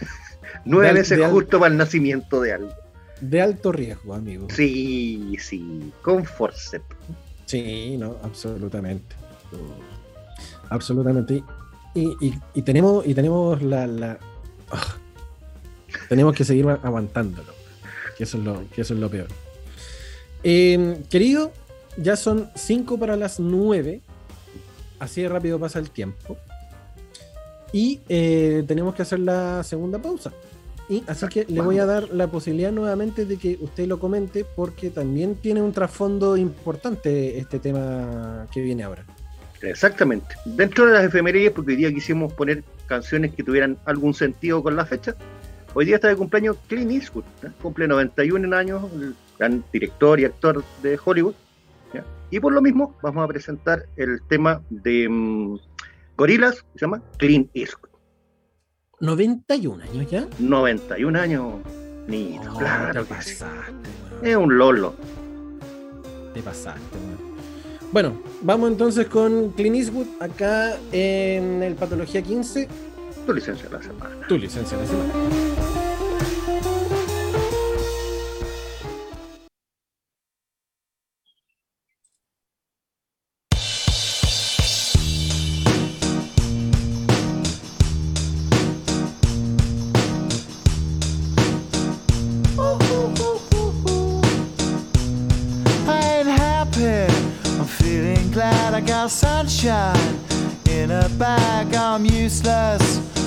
nueve meses justo para el nacimiento de algo. De alto riesgo, amigo. Sí, sí, con forceps. Sí, no, absolutamente. Absolutamente. Y, tenemos, y tenemos la. Ah, tenemos que seguir aguantándolo. Que eso es lo, que eso es lo peor. Em, querido, ya son 5 para las 9. Así de rápido pasa el tiempo. Y eh, tenemos que hacer la segunda pausa. Y así que le voy a dar la posibilidad nuevamente de que usted lo comente porque también tiene un trasfondo importante este tema que viene ahora. Exactamente. Dentro de las efemerías, porque hoy día quisimos poner canciones que tuvieran algún sentido con la fecha, hoy día está de cumpleaños Clint Eastwood, cumple 91 años, gran director y actor de Hollywood. Y por lo mismo vamos a presentar el tema de um, Gorilas, se llama Clint Eastwood. 91 años ya. 91 años, ni claro. Es un lolo. Te pasaste, Bueno, vamos entonces con Clint Eastwood acá en el Patología 15. Tu licencia de la semana. Tu licencia de la semana.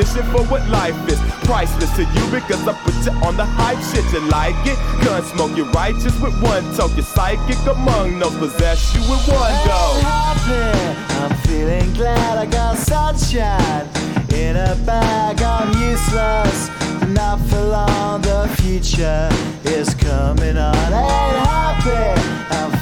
for what life is. Priceless to you because I put you on the hype shit. You like it? Gun smoke, you're righteous with one toe. You're psychic among those possess you with one go. I'm feeling glad I got sunshine in a bag. I'm useless, not for long. The future is coming on. Ain't happy. I'm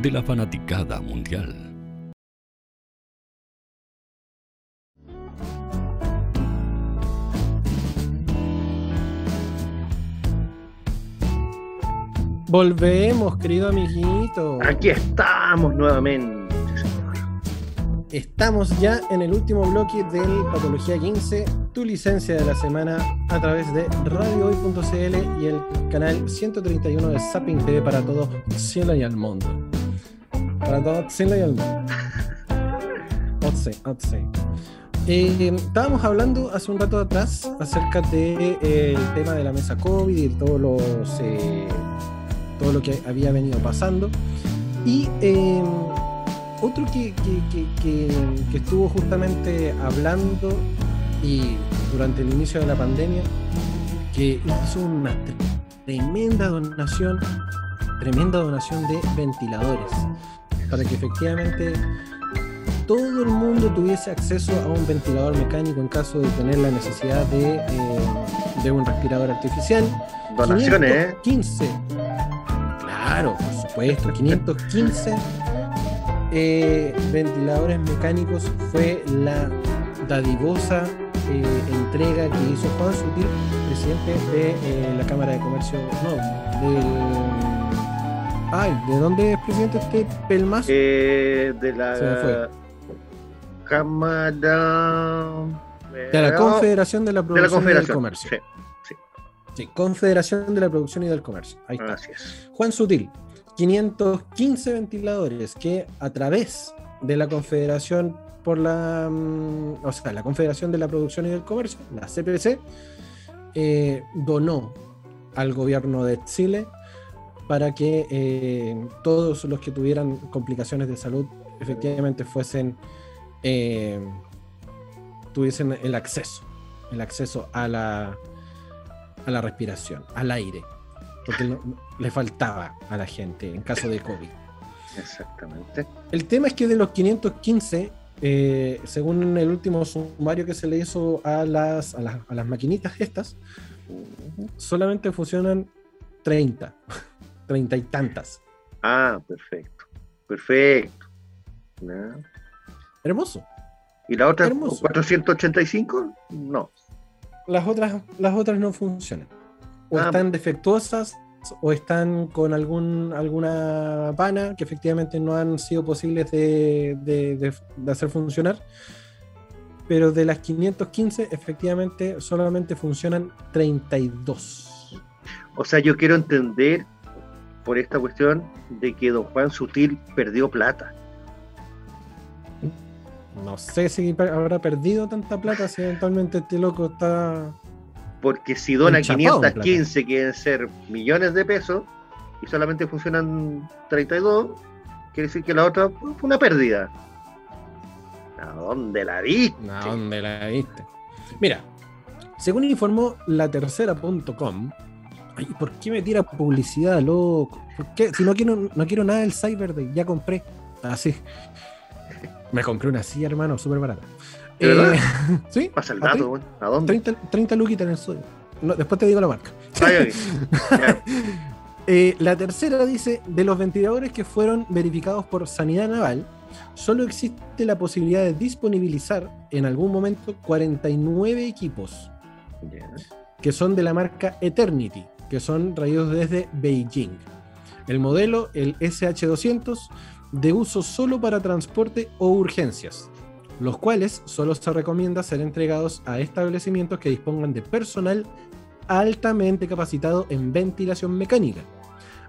de la fanaticada mundial. Volvemos, querido amiguito. Aquí estamos nuevamente, señor. Estamos ya en el último bloque del Patología 15, tu licencia de la semana a través de radiohoy.cl y el canal 131 de Zapping TV para todo Cielo y al mundo. Para todo Cielo y al mundo. Eh, estábamos hablando hace un rato atrás acerca del de, eh, el tema de la mesa COVID y todos los eh, todo lo que había venido pasando. Y eh, otro que, que, que, que, estuvo justamente hablando y durante el inicio de la pandemia, que hizo una tremenda donación, tremenda donación de ventiladores, para que efectivamente todo el mundo tuviese acceso a un ventilador mecánico en caso de tener la necesidad de, eh, de un respirador artificial. Donaciones, 15, ¿eh? Claro, por supuesto, 515 eh, ventiladores mecánicos fue la dadivosa eh, entrega que hizo Juan Sutil, presidente de eh, la Cámara de Comercio, no, del... Ay, ¿de dónde es presidente este Pelmazo? Eh, de la Cámara... De la Confederación de la Producción y del Comercio. Sí, sí. Confederación de la Producción y del Comercio. Ahí está. Juan Sutil, 515 ventiladores que a través de la Confederación por la, mm, o sea, la Confederación de la Producción y del Comercio, la CPC, eh, donó al gobierno de Chile para que eh, todos los que tuvieran complicaciones de salud efectivamente fuesen eh, tuviesen el acceso, el acceso a la, a la respiración, al aire, porque le faltaba a la gente en caso de COVID. Exactamente. El tema es que de los 515 eh, según el último sumario que se le hizo a las, a las, maquinitas estas, solamente funcionan 30, 30 y tantas. Ah, perfecto, perfecto. Hermoso. ¿Y la otra, 485? No. Las otras, las otras no funcionan. O ah, están defectuosas o están con algún, alguna pana que efectivamente no han sido posibles de, hacer funcionar. Pero de las 515, efectivamente, solamente funcionan 32. O sea, yo quiero entender por esta cuestión de que don Juan Sutil perdió plata. No sé si habrá perdido tanta plata si eventualmente este loco está porque si dona 515 quieren ser millones de pesos y solamente funcionan 32, quiere decir que la otra fue una pérdida. ¿A dónde la viste? ¿A dónde la viste? Mira, según informó la tercera.com, ¿por qué me tira publicidad, loco? ¿Por qué? Si no quiero, no quiero nada del Cyber ya compré. Así. Me compré una silla, hermano, súper barata. Eh, ¿Sí? Pasa el dato, ¿A dónde? 30, 30 luquitas en el suyo. después te digo la marca. Eh, la tercera dice: de los ventiladores que fueron verificados por Sanidad Naval, solo existe la posibilidad de disponibilizar en algún momento 49 equipos que son de la marca Eternity, que son traídos desde Beijing. El modelo, el SH200, de uso solo para transporte o urgencias los cuales solo se recomienda ser entregados a establecimientos que dispongan de personal altamente capacitado en ventilación mecánica,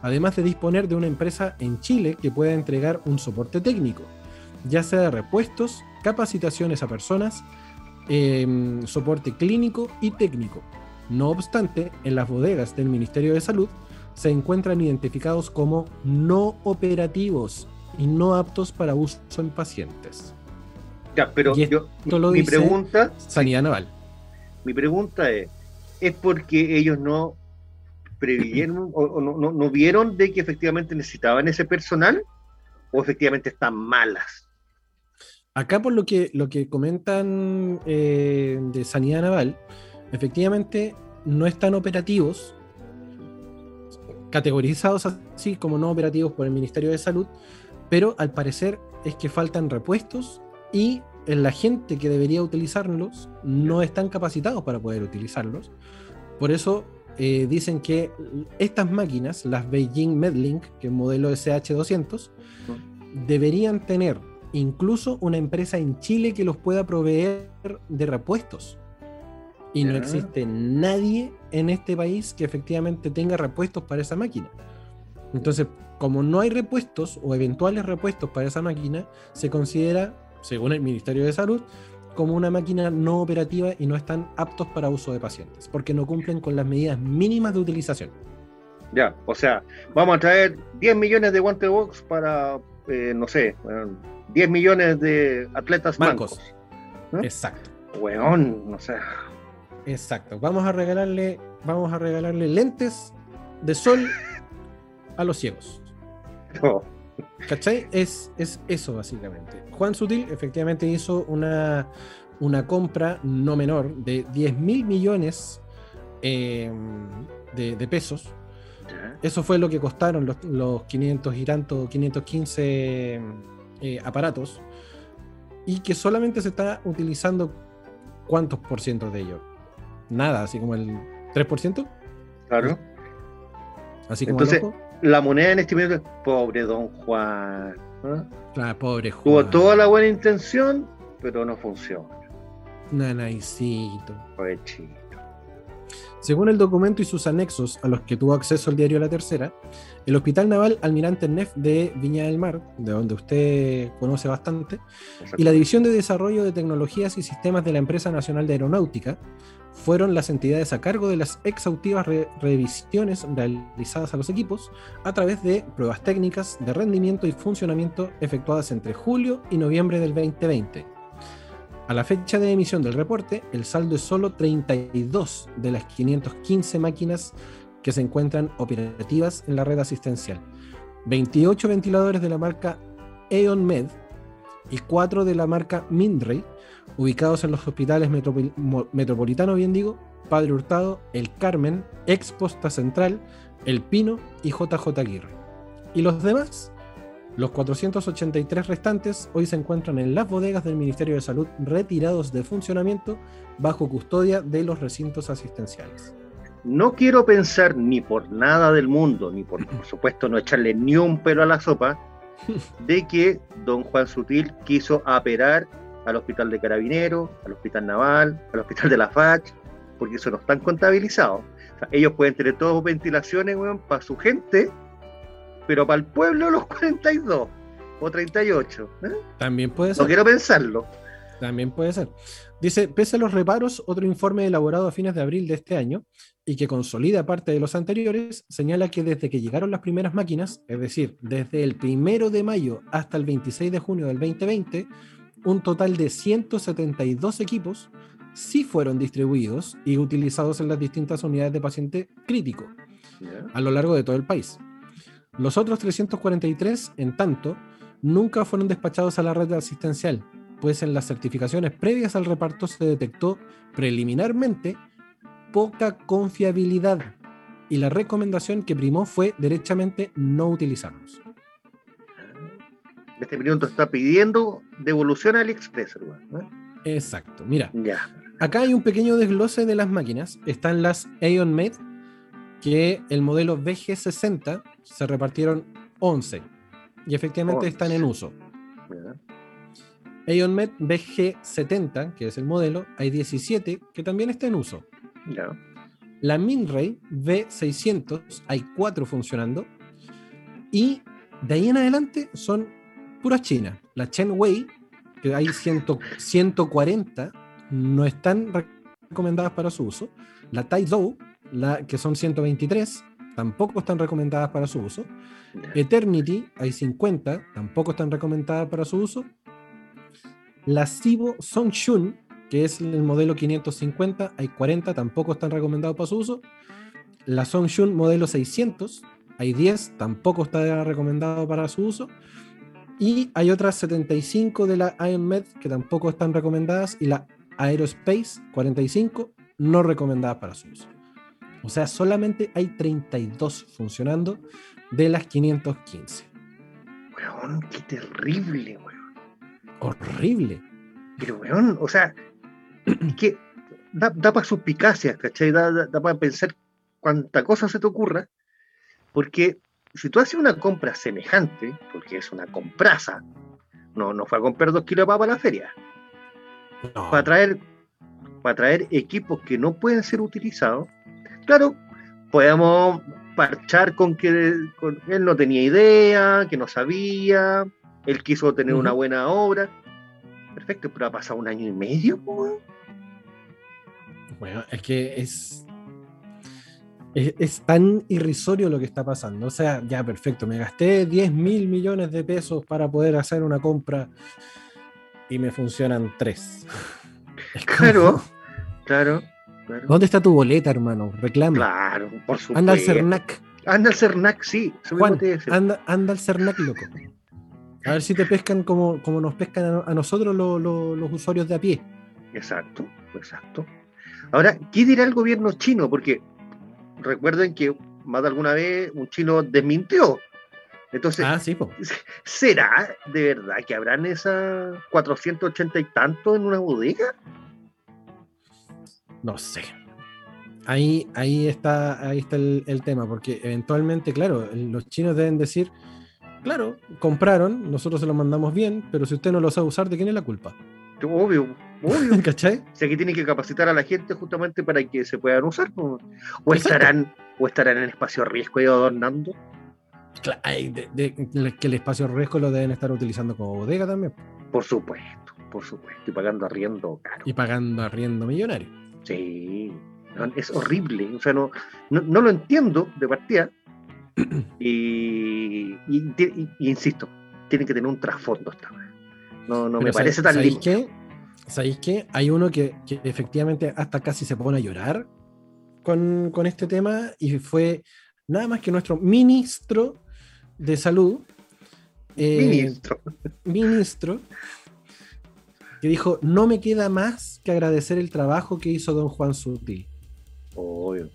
además de disponer de una empresa en Chile que pueda entregar un soporte técnico, ya sea de repuestos, capacitaciones a personas, em, soporte clínico y técnico. No obstante, en las bodegas del Ministerio de Salud se encuentran identificados como no operativos y no aptos para uso en pacientes pero yo, mi, pregunta. Sanidad Naval. Mi pregunta es: ¿es porque ellos no previeron o, no, vieron de que efectivamente necesitaban ese personal o efectivamente están malas? Acá por lo que, lo que comentan eh, de Sanidad Naval, efectivamente no están operativos, categorizados así como no operativos por el Ministerio de Salud, pero al parecer es que faltan repuestos y la gente que debería utilizarlos no están capacitados para poder utilizarlos. Por eso eh, dicen que estas máquinas, las Beijing Medlink, que es modelo SH200, deberían tener incluso una empresa en Chile que los pueda proveer de repuestos. Y no existe nadie en este país que efectivamente tenga repuestos para esa máquina. Entonces, como no hay repuestos o eventuales repuestos para esa máquina, se considera según el Ministerio de Salud, como una máquina no operativa y no están aptos para uso de pacientes, porque no cumplen con las medidas mínimas de utilización. Ya, o sea, vamos a traer 10 millones de guante box para, eh, no sé, 10 millones de atletas mancos. Exacto. Weón, no sé. Exacto. Vamos a regalarle, vamos a regalarle lentes de sol a los ciegos. No. ¿Cachai? Es, es eso básicamente. Juan Sutil efectivamente hizo una, una compra no menor de 10 mil millones em, de, pesos. Eso fue lo que costaron los, los 500 y tanto, 515 eh, aparatos. Y que solamente se está utilizando cuántos por ciento de ello. Nada, así como el 3%. Claro. Así como Entonces, la moneda en este momento es pobre don Juan. Claro, pobre Juan. Tuvo toda la buena intención, pero no funciona. Nanaicito. Pobrecito. Según el documento y sus anexos a los que tuvo acceso el diario La Tercera, el Hospital Naval Almirante Neff de Viña del Mar, de donde usted conoce bastante, y la División de Desarrollo de Tecnologías y Sistemas de la Empresa Nacional de Aeronáutica fueron las entidades a cargo de las exhaustivas re revisiones realizadas a los equipos a través de pruebas técnicas de rendimiento y funcionamiento efectuadas entre julio y noviembre del 2020. A la fecha de emisión del reporte, el saldo es solo 32 de las 515 máquinas que se encuentran operativas en la red asistencial, 28 ventiladores de la marca Aeon Med y 4 de la marca Mindray, ubicados en los hospitales Metropol Metropolitano, bien digo, Padre Hurtado, El Carmen, Exposta Central, El Pino y JJ Aguirre. ¿Y los demás? Los 483 restantes hoy se encuentran en las bodegas del Ministerio de Salud retirados de funcionamiento bajo custodia de los recintos asistenciales. No quiero pensar ni por nada del mundo, ni por, por supuesto no echarle ni un pelo a la sopa, de que don Juan Sutil quiso aperar al hospital de carabineros, al hospital naval, al hospital de la FACH, porque eso no están contabilizados. O sea, ellos pueden tener todas ventilaciones para su gente, pero para el pueblo los 42 o 38. ¿eh? También puede ser. No quiero pensarlo. También puede ser. Dice, pese a los reparos, otro informe elaborado a fines de abril de este año y que consolida parte de los anteriores, señala que desde que llegaron las primeras máquinas, es decir, desde el primero de mayo hasta el 26 de junio del 2020, un total de 172 equipos sí fueron distribuidos y utilizados en las distintas unidades de paciente crítico a lo largo de todo el país. Los otros 343, en tanto, nunca fueron despachados a la red asistencial, pues en las certificaciones previas al reparto se detectó preliminarmente poca confiabilidad y la recomendación que primó fue derechamente no utilizarlos. En este minuto está pidiendo devolución al Express, hermano. ¿eh? Exacto, mira, Ya. acá hay un pequeño desglose de las máquinas. Están las Aeon que el modelo VG60 se repartieron 11 y efectivamente 11. están en uso. Aeon Med VG70, que es el modelo, hay 17 que también está en uso. Ya. La Minray V600, hay 4 funcionando. Y de ahí en adelante son puras chinas. La Chen Wei, que hay 100 140, no están recomendadas para su uso. La Taizhou, la, que son 123, tampoco están recomendadas para su uso. Eternity, hay 50, tampoco están recomendadas para su uso. La Sibo Songshun, que es el modelo 550, hay 40, tampoco están recomendados para su uso. La Songshun modelo 600, hay 10, tampoco está recomendado para su uso. Y hay otras 75 de la IronMed que tampoco están recomendadas. Y la Aerospace 45, no recomendadas para su uso. O sea, solamente hay 32 funcionando de las 515. Weón, qué terrible, weón. Horrible. Pero, weón, o sea, es que da, da para suspicacias, ¿cachai? Da, da, da para pensar cuánta cosa se te ocurra, porque si tú haces una compra semejante, porque es una compraza, no, no fue a comprar dos kilos de papa a la feria, No. para traer, para traer equipos que no pueden ser utilizados, claro, podemos parchar con que con- él no tenía idea, que no sabía, él quiso tener una buena obra. Perfecto, pero ha pasado un año y medio, weón. Bueno, es que es, es. es tan irrisorio lo que está pasando. O sea, ya perfecto, me gasté 10 mil millones de pesos para poder hacer una compra y me funcionan tres. Claro, claro, claro. ¿Dónde está tu boleta, hermano? Reclama. Claro, por supuesto. Anda al Cernac. Anda al Cernac, sí. Juan, anda, anda al Cernac, loco. A ver si te pescan como, como nos pescan a, a nosotros lo- lo- los usuarios de a pie. Exacto, exacto. Ahora, ¿qué dirá el gobierno chino? Porque recuerden que más de alguna vez un chino desmintió. Entonces, Ah, sí. ¿será de verdad que habrán esas 480 y tanto en una bodega? No sé. Ahí, ahí está, ahí está el, el tema, porque eventualmente, claro, los chinos deben decir, claro, compraron, nosotros se los mandamos bien, pero si usted no lo sabe usar, ¿de quién es la culpa? Obvio, obvio. ¿Cachai? O sea, que tienen que capacitar a la gente justamente para que se puedan usar. ¿no? O estarán, o estarán en espacio riesgo y adornando. Claro, de, de, que el espacio riesgo lo deben estar utilizando como bodega también. Por supuesto, por supuesto. Y pagando arriendo caro. Y pagando arriendo millonario. Sí. Es horrible. O sea, no, no, no lo entiendo de partida. y, y, y, y, insisto, tienen que tener un trasfondo esta vez. No, no me parece tan lindo. ¿Sabéis qué? Hay uno que, que, efectivamente hasta casi se pone a llorar con, con, este tema y fue nada más que nuestro ministro de salud. Eh, ministro. Ministro. Que dijo, no me queda más que agradecer el trabajo que hizo don Juan Sutil. Obvio.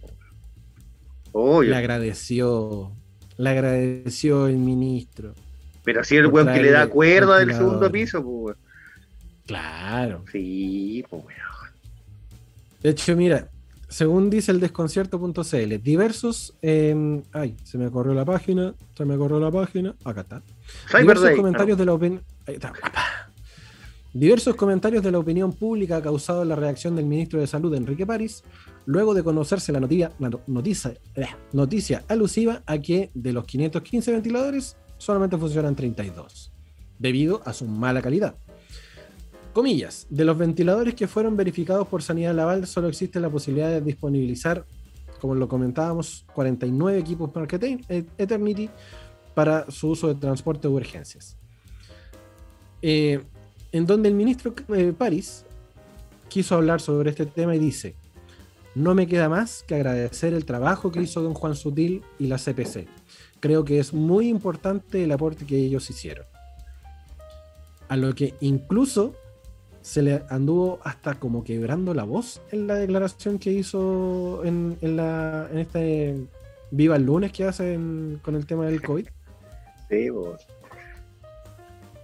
Obvio. Le agradeció. Le agradeció el ministro. Pero así el weón que le da cuerda del segundo piso, pues. Claro. Sí, pues De hecho, mira, según dice el desconcierto.cl, diversos. Eh, ay, se me corrió la página. Se me corrió la página. Acá está. Diversos comentarios de la opinión. Diversos comentarios de la opinión pública ha causado la reacción del ministro de Salud, Enrique París, luego de conocerse la, noticia, la noticia, noticia alusiva a que de los 515 ventiladores solamente funcionan 32, debido a su mala calidad. Comillas, de los ventiladores que fueron verificados por Sanidad Laval, solo existe la posibilidad de disponibilizar, como lo comentábamos, 49 equipos Marketing Eternity para su uso de transporte de urgencias. Eh, en donde el ministro eh, París quiso hablar sobre este tema y dice, no me queda más que agradecer el trabajo que hizo don Juan Sutil y la CPC creo que es muy importante el aporte que ellos hicieron. A lo que incluso se le anduvo hasta como quebrando la voz en la declaración que hizo en, en, la, en este Viva el lunes que hacen con el tema del COVID. Sí, vos.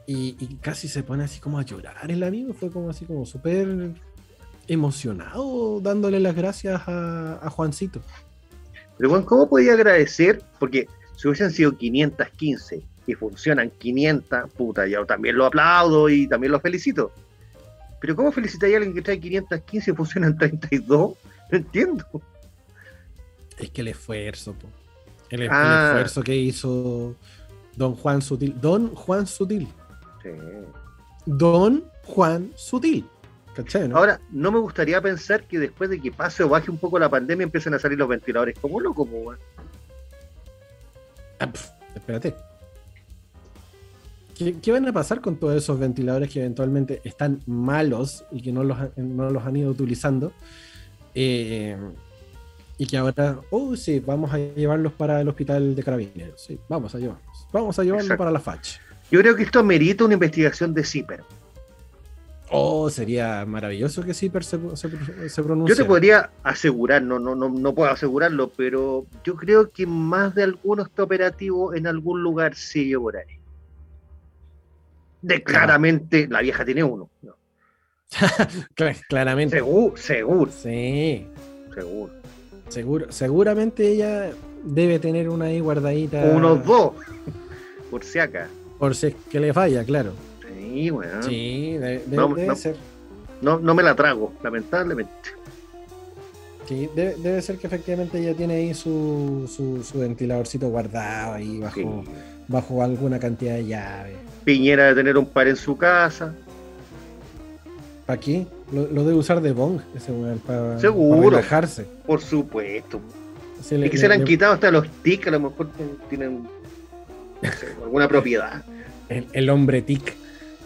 Y, y, casi se pone así como a llorar el amigo, fue como así como súper emocionado dándole las gracias a, a Juancito. Pero bueno, ¿cómo podía agradecer? Porque si hubiesen sido 515 y funcionan 500, puta, yo también lo aplaudo y también lo felicito. Pero ¿cómo felicitáis a alguien que trae 515 y funcionan 32? No entiendo. Es que el esfuerzo, po. El, ah. el, esfuerzo que hizo Don Juan Sutil. Don Juan Sutil. Sí. Don Juan Sutil. ¿Cachai, no? Ahora, no me gustaría pensar que después de que pase o baje un poco la pandemia empiecen a salir los ventiladores como locos, como Ah, pf, espérate. ¿Qué, ¿Qué, van a pasar con todos esos ventiladores que eventualmente están malos y que no los, no los han ido utilizando? Eh, y que ahora, oh, sí, vamos a llevarlos para el hospital de carabineros. Sí, vamos a llevarlos. Vamos a llevarlos para la FACH. Yo creo que esto merita una investigación de CIPER. Oh, sería maravilloso que CIPER se, se, se pronuncie. Yo te podría asegurar, no, no, no, no puedo asegurarlo, pero yo creo que más de alguno está operativo en algún lugar sigue por ahí. De, claramente, la vieja tiene uno. ¿no? claramente. Seguro, seguro. Sí. Seguro. Seguro. Seguramente ella debe tener una ahí guardadita. Unos dos. Por si acá. Por si es que le falla, claro. Sí, bueno. Sí, debe, no, debe no, ser. No, no me la trago, lamentablemente. Sí, debe, debe, ser que efectivamente ella tiene ahí su, su, su ventiladorcito guardado ahí bajo, sí. bajo alguna cantidad de llaves. Piñera de tener un par en su casa. ¿Para qué? Lo, lo, debe usar de bong, ese para, Seguro. para relajarse. Por supuesto. Se y que le- se le han quitado hasta los tics, a lo mejor tienen no sé, alguna propiedad. El, el hombre tic.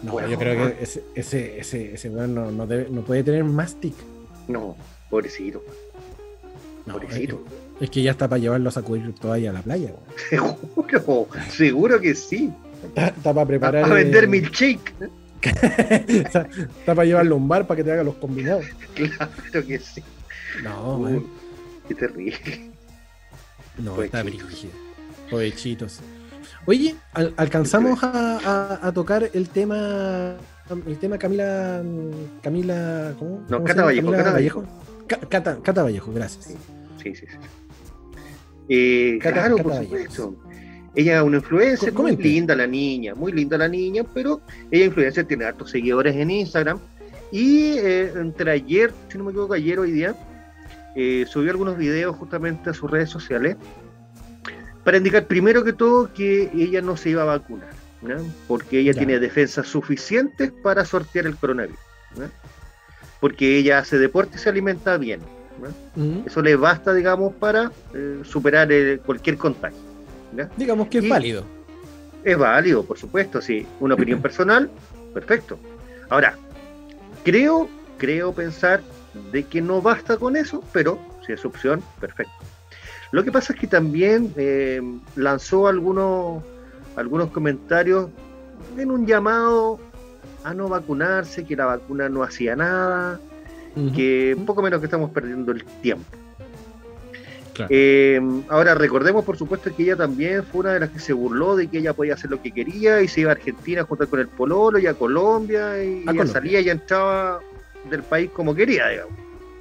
No, Bueno. yo creo que ese, ese, ese, ese no, no, debe- no puede tener más tic. No, pobrecito. Pobrecito. Es, es que ya está para llevarlo a sacudir toalla a la playa. Seguro, seguro que sí. Está, para preparar. a vender eh, milkshake. está, está para llevarlo a un bar para que te haga los combinados. Claro que sí. No, weón. Qué terrible. No, está brígido. Poechitos. Oye, al- alcanzamos a, a- a tocar el tema. El tema Camila. Camila. ¿Cómo? No, ¿Cómo Cata? Vallejo, Camila Cata Vallejo. Cata, Cata Vallejo, gracias. Sí, sí, sí. Eh, claro, por supuesto. Ella es una influencer, muy linda la niña, muy linda la niña, pero ella influencer tiene hartos seguidores en Instagram. Y eh, entre ayer, si no me equivoco, ayer hoy día, eh, subió algunos videos justamente a sus redes sociales para indicar primero que todo que ella no se iba a vacunar, porque ella tiene defensas suficientes para sortear el coronavirus, porque ella hace deporte y se alimenta bien. Eso le basta, digamos, para eh, superar cualquier contagio. Digamos que es válido. Es válido, por supuesto, sí. Una opinión personal, perfecto. Ahora, creo, creo pensar de que no basta con eso, pero si es opción, perfecto. Lo que pasa es que también eh, lanzó algunos, algunos comentarios en un llamado a no vacunarse, que la vacuna no hacía nada, que poco menos que estamos perdiendo el tiempo. Eh, ahora recordemos por supuesto que ella también fue una de las que se burló de que ella podía hacer lo que quería y se iba a Argentina a juntar con el Pololo y a Colombia y salía y entraba del país como quería, digamos.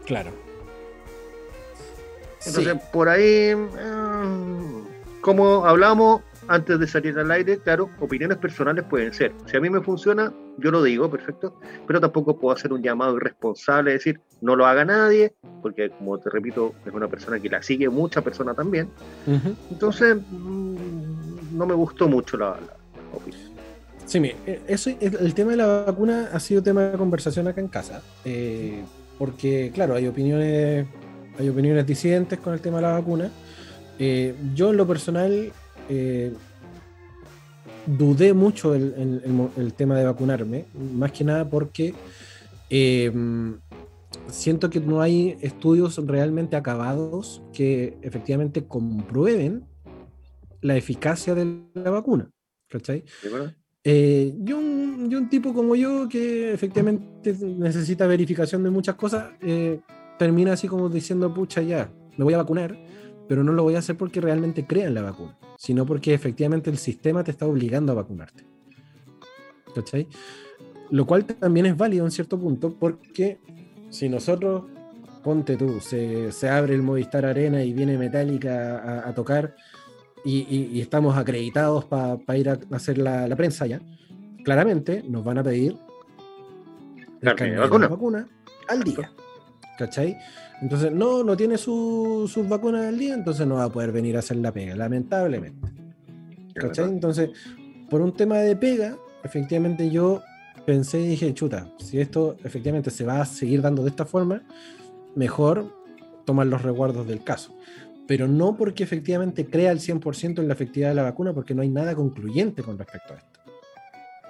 Claro. Entonces, por ahí, eh, como hablamos antes de salir al aire, claro, opiniones personales pueden ser. Si a mí me funciona, yo lo digo, perfecto, pero tampoco puedo hacer un llamado irresponsable, decir, no lo haga nadie, porque como te repito, es una persona que la sigue mucha persona también. Entonces, mm, no me gustó mucho la, opinión. Sí, mire, eh, eso, el tema de la vacuna ha sido tema de conversación acá en casa, eh, porque claro, hay opiniones hay opiniones disidentes con el tema de la vacuna. Eh, yo en lo personal eh, dudé mucho el, el, tema de vacunarme, más que nada porque eh, siento que no hay estudios realmente acabados que efectivamente comprueben la eficacia de la vacuna. ¿Cachai? Eh, yo, un, un, tipo como yo que efectivamente necesita verificación de muchas cosas, termina así como diciendo, pucha, ya, me voy a vacunar, pero no lo voy a hacer porque realmente crea en la vacuna, sino porque efectivamente el sistema te está obligando a vacunarte. ¿Cachai? Lo cual también es válido en cierto punto, porque si nosotros, ponte tú, se, se abre el Movistar Arena y viene Metallica a, tocar y, estamos acreditados para ir a hacer la, prensa ya, claramente nos van a pedir la vacuna. vacuna al día. ¿Cachai? Entonces, no, no tiene sus vacunas al día, entonces no va a poder venir a hacer la pega, lamentablemente. ¿Cachai? Entonces, por un tema de pega, efectivamente yo pensé y dije, chuta, si esto efectivamente se va a seguir dando de esta forma, mejor tomar los resguardos del caso. Pero no porque efectivamente crea el 100% en la efectividad de la vacuna, porque no hay nada concluyente con respecto a esto.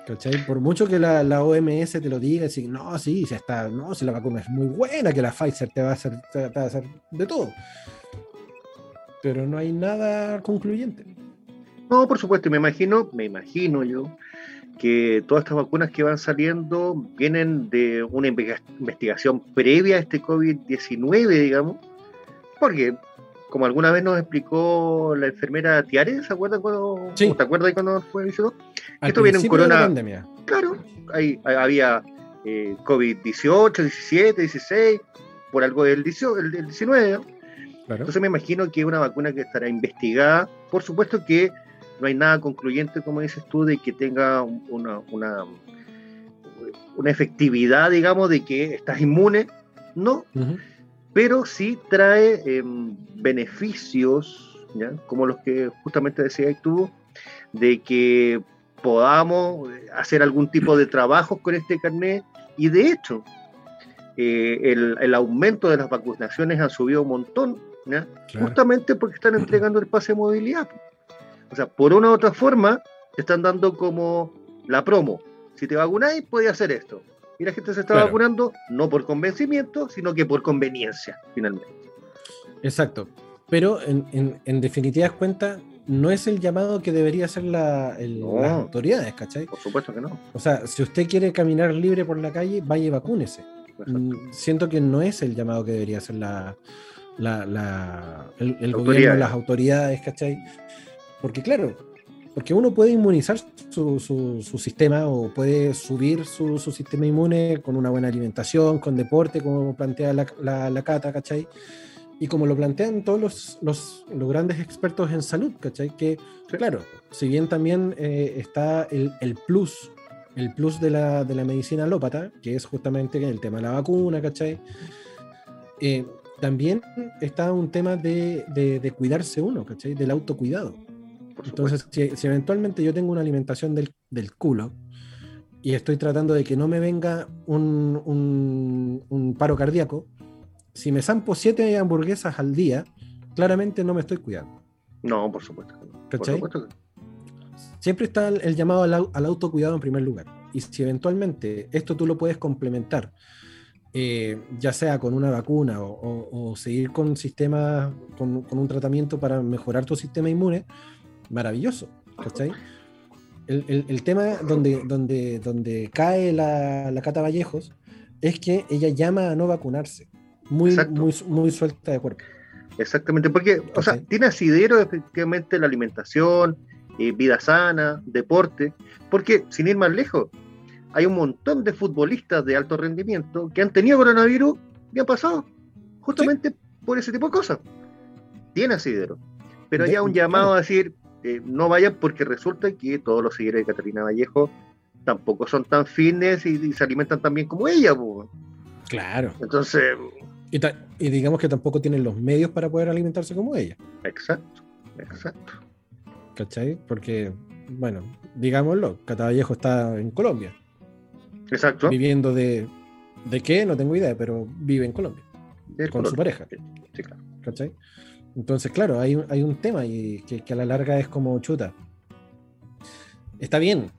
¿Cachai? Por mucho que la, OMS te lo diga, decir, no, sí, si está, no, si la vacuna es muy buena, que la Pfizer te va a hacer, te, va a hacer de todo. Pero no hay nada concluyente. No, por supuesto, me imagino, me imagino yo, que todas estas vacunas que van saliendo vienen de una investigación previa a este COVID-19, digamos, porque como alguna vez nos explicó la enfermera Tiare, ¿se acuerdan cuando, sí. ¿te acuerdas cuando fue visitó? Esto viene en corona. Claro, ahí, había eh, COVID-18, 17, 16, por algo del, 19. Entonces me imagino que es una vacuna que estará investigada. Por supuesto que no hay nada concluyente, como dices tú, de que tenga una, una, una efectividad, digamos, de que estás inmune. No pero sí trae em, beneficios, como los que justamente decía tú, de que podamos hacer algún tipo de trabajo con este carnet y de hecho eh, el, aumento de las vacunaciones ha subido un montón, justamente porque están entregando el pase de movilidad. O sea, por una u otra forma, te están dando como la promo. Si te vacunáis, puedes hacer esto. Y la gente se está vacunando no por convencimiento, sino que por conveniencia, finalmente. Exacto. Pero en, en, definitivas cuentas, no es el llamado que debería hacer la, las autoridades, ¿cachai? Por supuesto que no. O sea, si usted quiere caminar libre por la calle, vaya y vacúnese. Mm, siento que no es el llamado que debería hacer la, la, el, gobierno, las autoridades, ¿cachai? Porque claro, porque uno puede inmunizar su, su, sistema o puede subir su, su, sistema inmune con una buena alimentación, con deporte, como plantea la, la, la Cata, ¿cachai? Y como lo plantean todos los, los, los, grandes expertos en salud, ¿cachai? Que, claro, si bien también eh, está el, el, plus, el plus de la, de la medicina alópata, que es justamente el tema de la vacuna, ¿cachai? Eh, también está un tema de, de, de, cuidarse uno, ¿cachai? Del autocuidado. Entonces, si, si, eventualmente yo tengo una alimentación del, del, culo y estoy tratando de que no me venga un, un, un paro cardíaco, si me zampo siete hamburguesas al día, claramente no me estoy cuidando. No, por supuesto. ¿Cachai? Por supuesto. Siempre está el, el llamado al, al, autocuidado en primer lugar. Y si eventualmente esto tú lo puedes complementar, eh, ya sea con una vacuna o, o, o seguir con sistemas, con, con, un tratamiento para mejorar tu sistema inmune, maravilloso. ¿Cachai? El, el, el, tema donde, donde, donde cae la, la Cata Vallejos es que ella llama a no vacunarse muy, muy, muy suelta de cuerpo. Exactamente, porque, o sea, tiene asidero efectivamente la alimentación, eh, vida sana, deporte, porque sin ir más lejos, hay un montón de futbolistas de alto rendimiento que han tenido coronavirus y han pasado justamente ¿Sí? por ese tipo de cosas. Tiene asidero. Pero hay un llamado a decir, eh, no vayan porque resulta que todos los seguidores de Catalina Vallejo tampoco son tan fines y, y se alimentan tan bien como ella. Claro. Entonces, y, y, digamos que tampoco tienen los medios para poder alimentarse como ella. Exacto, exacto. ¿Cachai? Porque, bueno, digámoslo, Catavallejo está en Colombia. Exacto. Viviendo de. ¿De qué? No tengo idea, pero vive en Colombia. con Colombia. su pareja. Sí, claro. ¿Cachai? Entonces, claro, hay, hay un tema y que, que, a la larga es como chuta. Está bien,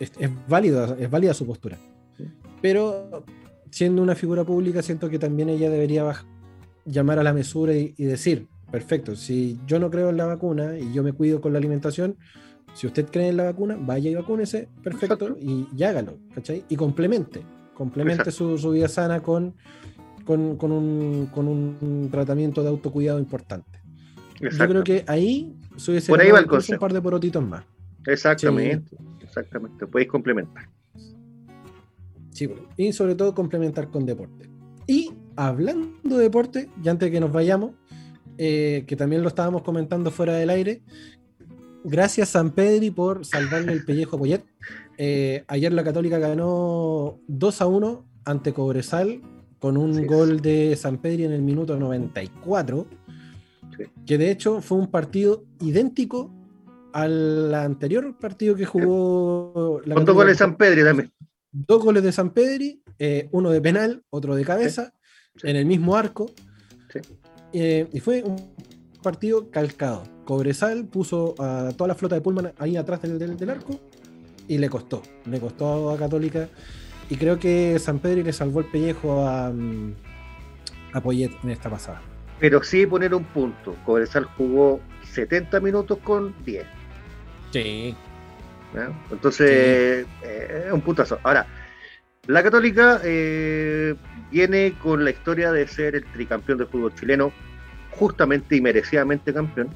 es, es válido, es válida su postura. Sí. Pero siendo una figura pública, siento que también ella debería llamar a la mesura y, y, decir, perfecto, si yo no creo en la vacuna y yo me cuido con la alimentación, si usted cree en la vacuna, vaya y vacúnese, perfecto, Exacto. y, y, hágalo, ¿cachai? Y complemente, complemente su, su, vida sana con, con, con, un, con, un, tratamiento de autocuidado importante. Exacto. Yo creo que ahí se hubiese Por ahí va el un par de porotitos más. Exactamente, sí. exactamente, podéis complementar. Sí, y sobre todo complementar con deporte. Y hablando de deporte, ya antes de que nos vayamos, eh, que también lo estábamos comentando fuera del aire, gracias San Pedri por salvarle el pellejo a Poyet. Eh, ayer la Católica ganó 2 a 1 ante Cobresal con un sí, gol de San Pedri en el minuto 94, sí. que de hecho fue un partido idéntico al anterior partido que jugó la ¿Cuántos goles San Pedri también? dos goles de San Pedri, eh, uno de penal, otro de cabeza, sí, en el mismo arco. Eh, y fue un partido calcado. Cobresal puso a toda la flota de Pullman ahí atrás del, del, del, arco y le costó. Le costó a Católica. Y creo que San Pedri le salvó el pellejo a, mm, a Poyet en esta pasada. Pero sí poner un punto. Cobresal jugó 70 minutos con 10. Sí, ¿no? Entonces, sí. eh, un putazo. Ahora, la Católica eh, viene con la historia de ser el tricampeón del fútbol chileno, justamente y merecidamente campeón,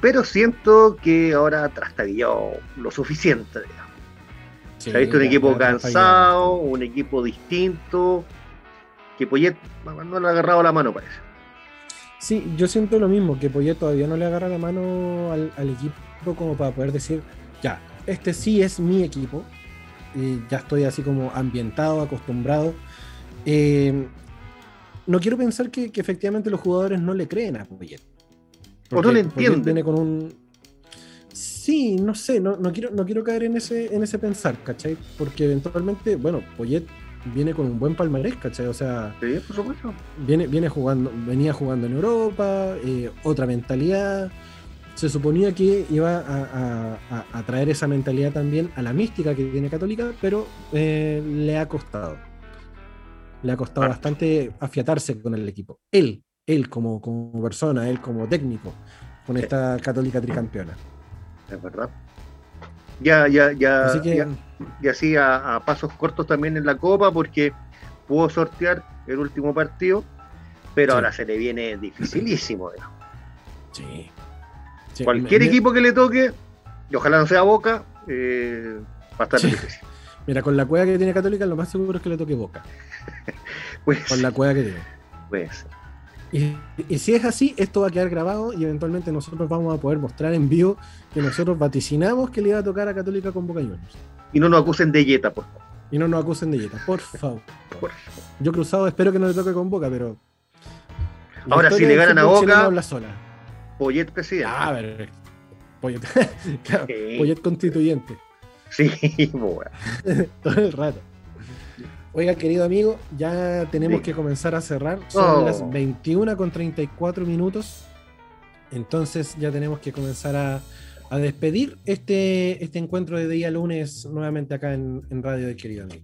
pero siento que ahora trastabilló lo suficiente. Sí, Se ha visto un equipo cansado, un equipo distinto, que Poyet no le ha agarrado la mano, parece. Sí, yo siento lo mismo, que Poyet todavía no le agarra la mano al, al equipo como para poder decir, ya, este sí es mi equipo. Eh, ya estoy así como ambientado, acostumbrado. Eh, no quiero pensar que, que, efectivamente los jugadores no le creen a Poyet. O no le entienden. Viene con un. Sí, no sé, no, no, quiero, no quiero caer en ese, en ese pensar, ¿cachai? Porque eventualmente, bueno, Poyet viene con un buen palmarés, ¿cachai? O sea, sí, por supuesto. Viene, viene jugando, venía jugando en Europa, eh, otra mentalidad se suponía que iba a, a, a, traer esa mentalidad también a la mística que tiene Católica, pero eh, le ha costado. Le ha costado ah. bastante afiatarse con el equipo. Él, él como, como persona, él como técnico, con esta Católica tricampeona. Es verdad. Ya, ya, ya, así que, ya, y así a, a, pasos cortos también en la Copa, porque pudo sortear el último partido, pero sí. ahora se le viene dificilísimo. Sí. Sí, Cualquier me, equipo que le toque Y ojalá no sea Boca, eh, va a estar Sí. difícil. Mira, con la cueva que tiene Católica, lo más seguro es que le toque Boca. Pues, Con la cueva que tiene. pues, Y, y si es así, esto va a quedar grabado y eventualmente nosotros vamos a poder mostrar en vivo que nosotros vaticinamos que le iba a tocar a Católica con Boca Juniors. y no nos acusen de Yeta, por favor. Y no nos acusen de yeta, por favor. Por favor. Yo cruzado espero que no le toque con Boca, pero. Ahora, si le ganan a Boca- habla sola. Poyet presidente. Ah, perfecto. Poyet, claro, Sí. Poyet constituyente. Sí, bueno. Todo el rato. Oiga, querido amigo, ya tenemos Sí. que comenzar a cerrar. Son Oh. las 21 con 34 minutos. Entonces ya tenemos que comenzar a, a despedir este, este encuentro de día lunes nuevamente acá en, en Radio de Querido Amigo.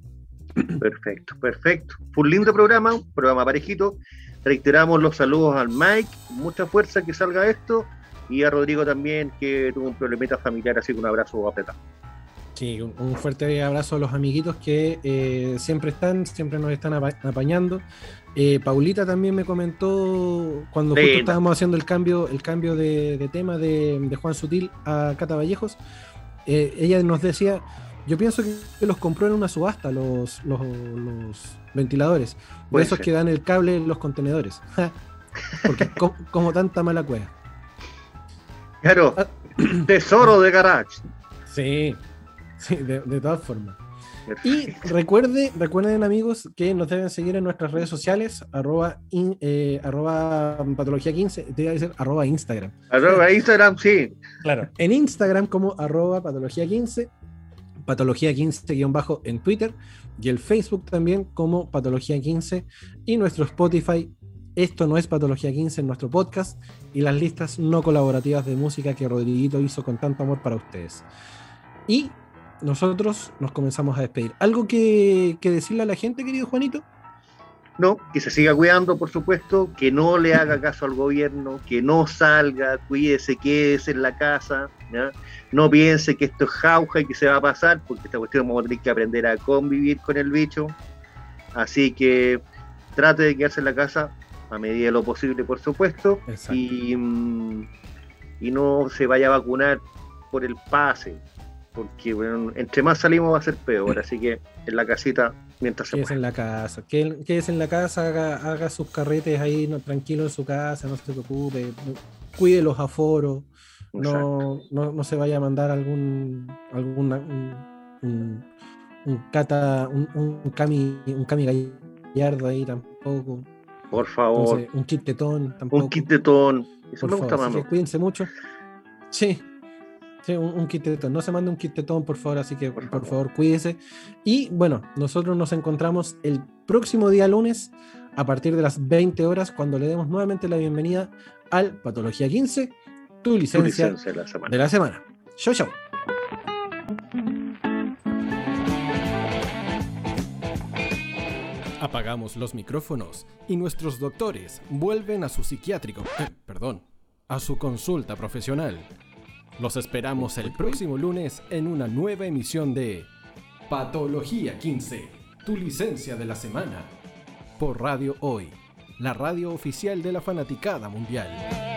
Perfecto, perfecto. Fue un lindo programa, un programa parejito. Reiteramos los saludos al Mike, mucha fuerza que salga esto. Y a Rodrigo también, que tuvo un problemita familiar, así que un abrazo apretado. Sí, un, fuerte abrazo a los amiguitos que eh, siempre están, siempre nos están apa- apañando. Eh, Paulita también me comentó cuando justo estábamos haciendo el cambio, el cambio de, de tema de, de Juan Sutil a Cata Vallejos. eh, ella nos decía, yo pienso que, los compró en una subasta los, los, los ventiladores. De esos ser. que dan el cable en los contenedores. Porque co- como tanta mala cueva. Claro, Ah. tesoro de garage. Sí, sí, de, de todas formas. Y recuerde, recuerden amigos que nos deben seguir en nuestras redes sociales, arroba, in- eh, arroba patología 15, te iba a decir arroba Instagram. Arroba Instagram, sí. Claro. En Instagram como arroba patología 15, patología 15 guion bajo en Twitter y el Facebook también como patología 15 y nuestro Spotify. Esto no es Patología 15 en nuestro podcast y las listas no colaborativas de música que Rodriguito hizo con tanto amor para ustedes. Y nosotros nos comenzamos a despedir. ¿Algo que, que decirle a la gente, querido Juanito? No, que se siga cuidando, por supuesto, que no le haga caso al gobierno, que no salga, cuídese, quédese en la casa, ¿ya? no piense que esto es jauja y que se va a pasar, porque esta cuestión vamos a tener que aprender a convivir con el bicho. Así que trate de quedarse en la casa a medida de lo posible, por supuesto, y, mm, y no se vaya a vacunar por el pase, porque bueno, entre más salimos va a ser peor, así que en la casita mientras se pueda. en la casa, que- quédese en la casa, haga, haga sus carretes ahí no, tranquilo en su casa, no se preocupe, cuide los aforos, no, no, no se vaya a mandar algún algún un, un, un cata, un, un cami, un cami gallardo ahí tampoco. Por favor. Entonces, un kit tetón tampoco. Un kit de ton. Eso por me gusta favor, más. así que cuídense mucho. Sí. Sí, un, un kit tetón. No se mande un kit tetón, por favor, así que por, favor. cuídese. Y bueno, nosotros nos encontramos el próximo día lunes a partir de las 20 horas cuando le demos nuevamente la bienvenida al Patología 15, tu licencia, licencia de la semana. de la semana. Chau, chau. Apagamos los micrófonos y nuestros doctores vuelven a su psiquiátrico, eh, perdón, a su consulta profesional. Los esperamos el próximo lunes en una nueva emisión de Patología 15, tu licencia de la semana, por Radio Hoy, la radio oficial de la fanaticada mundial.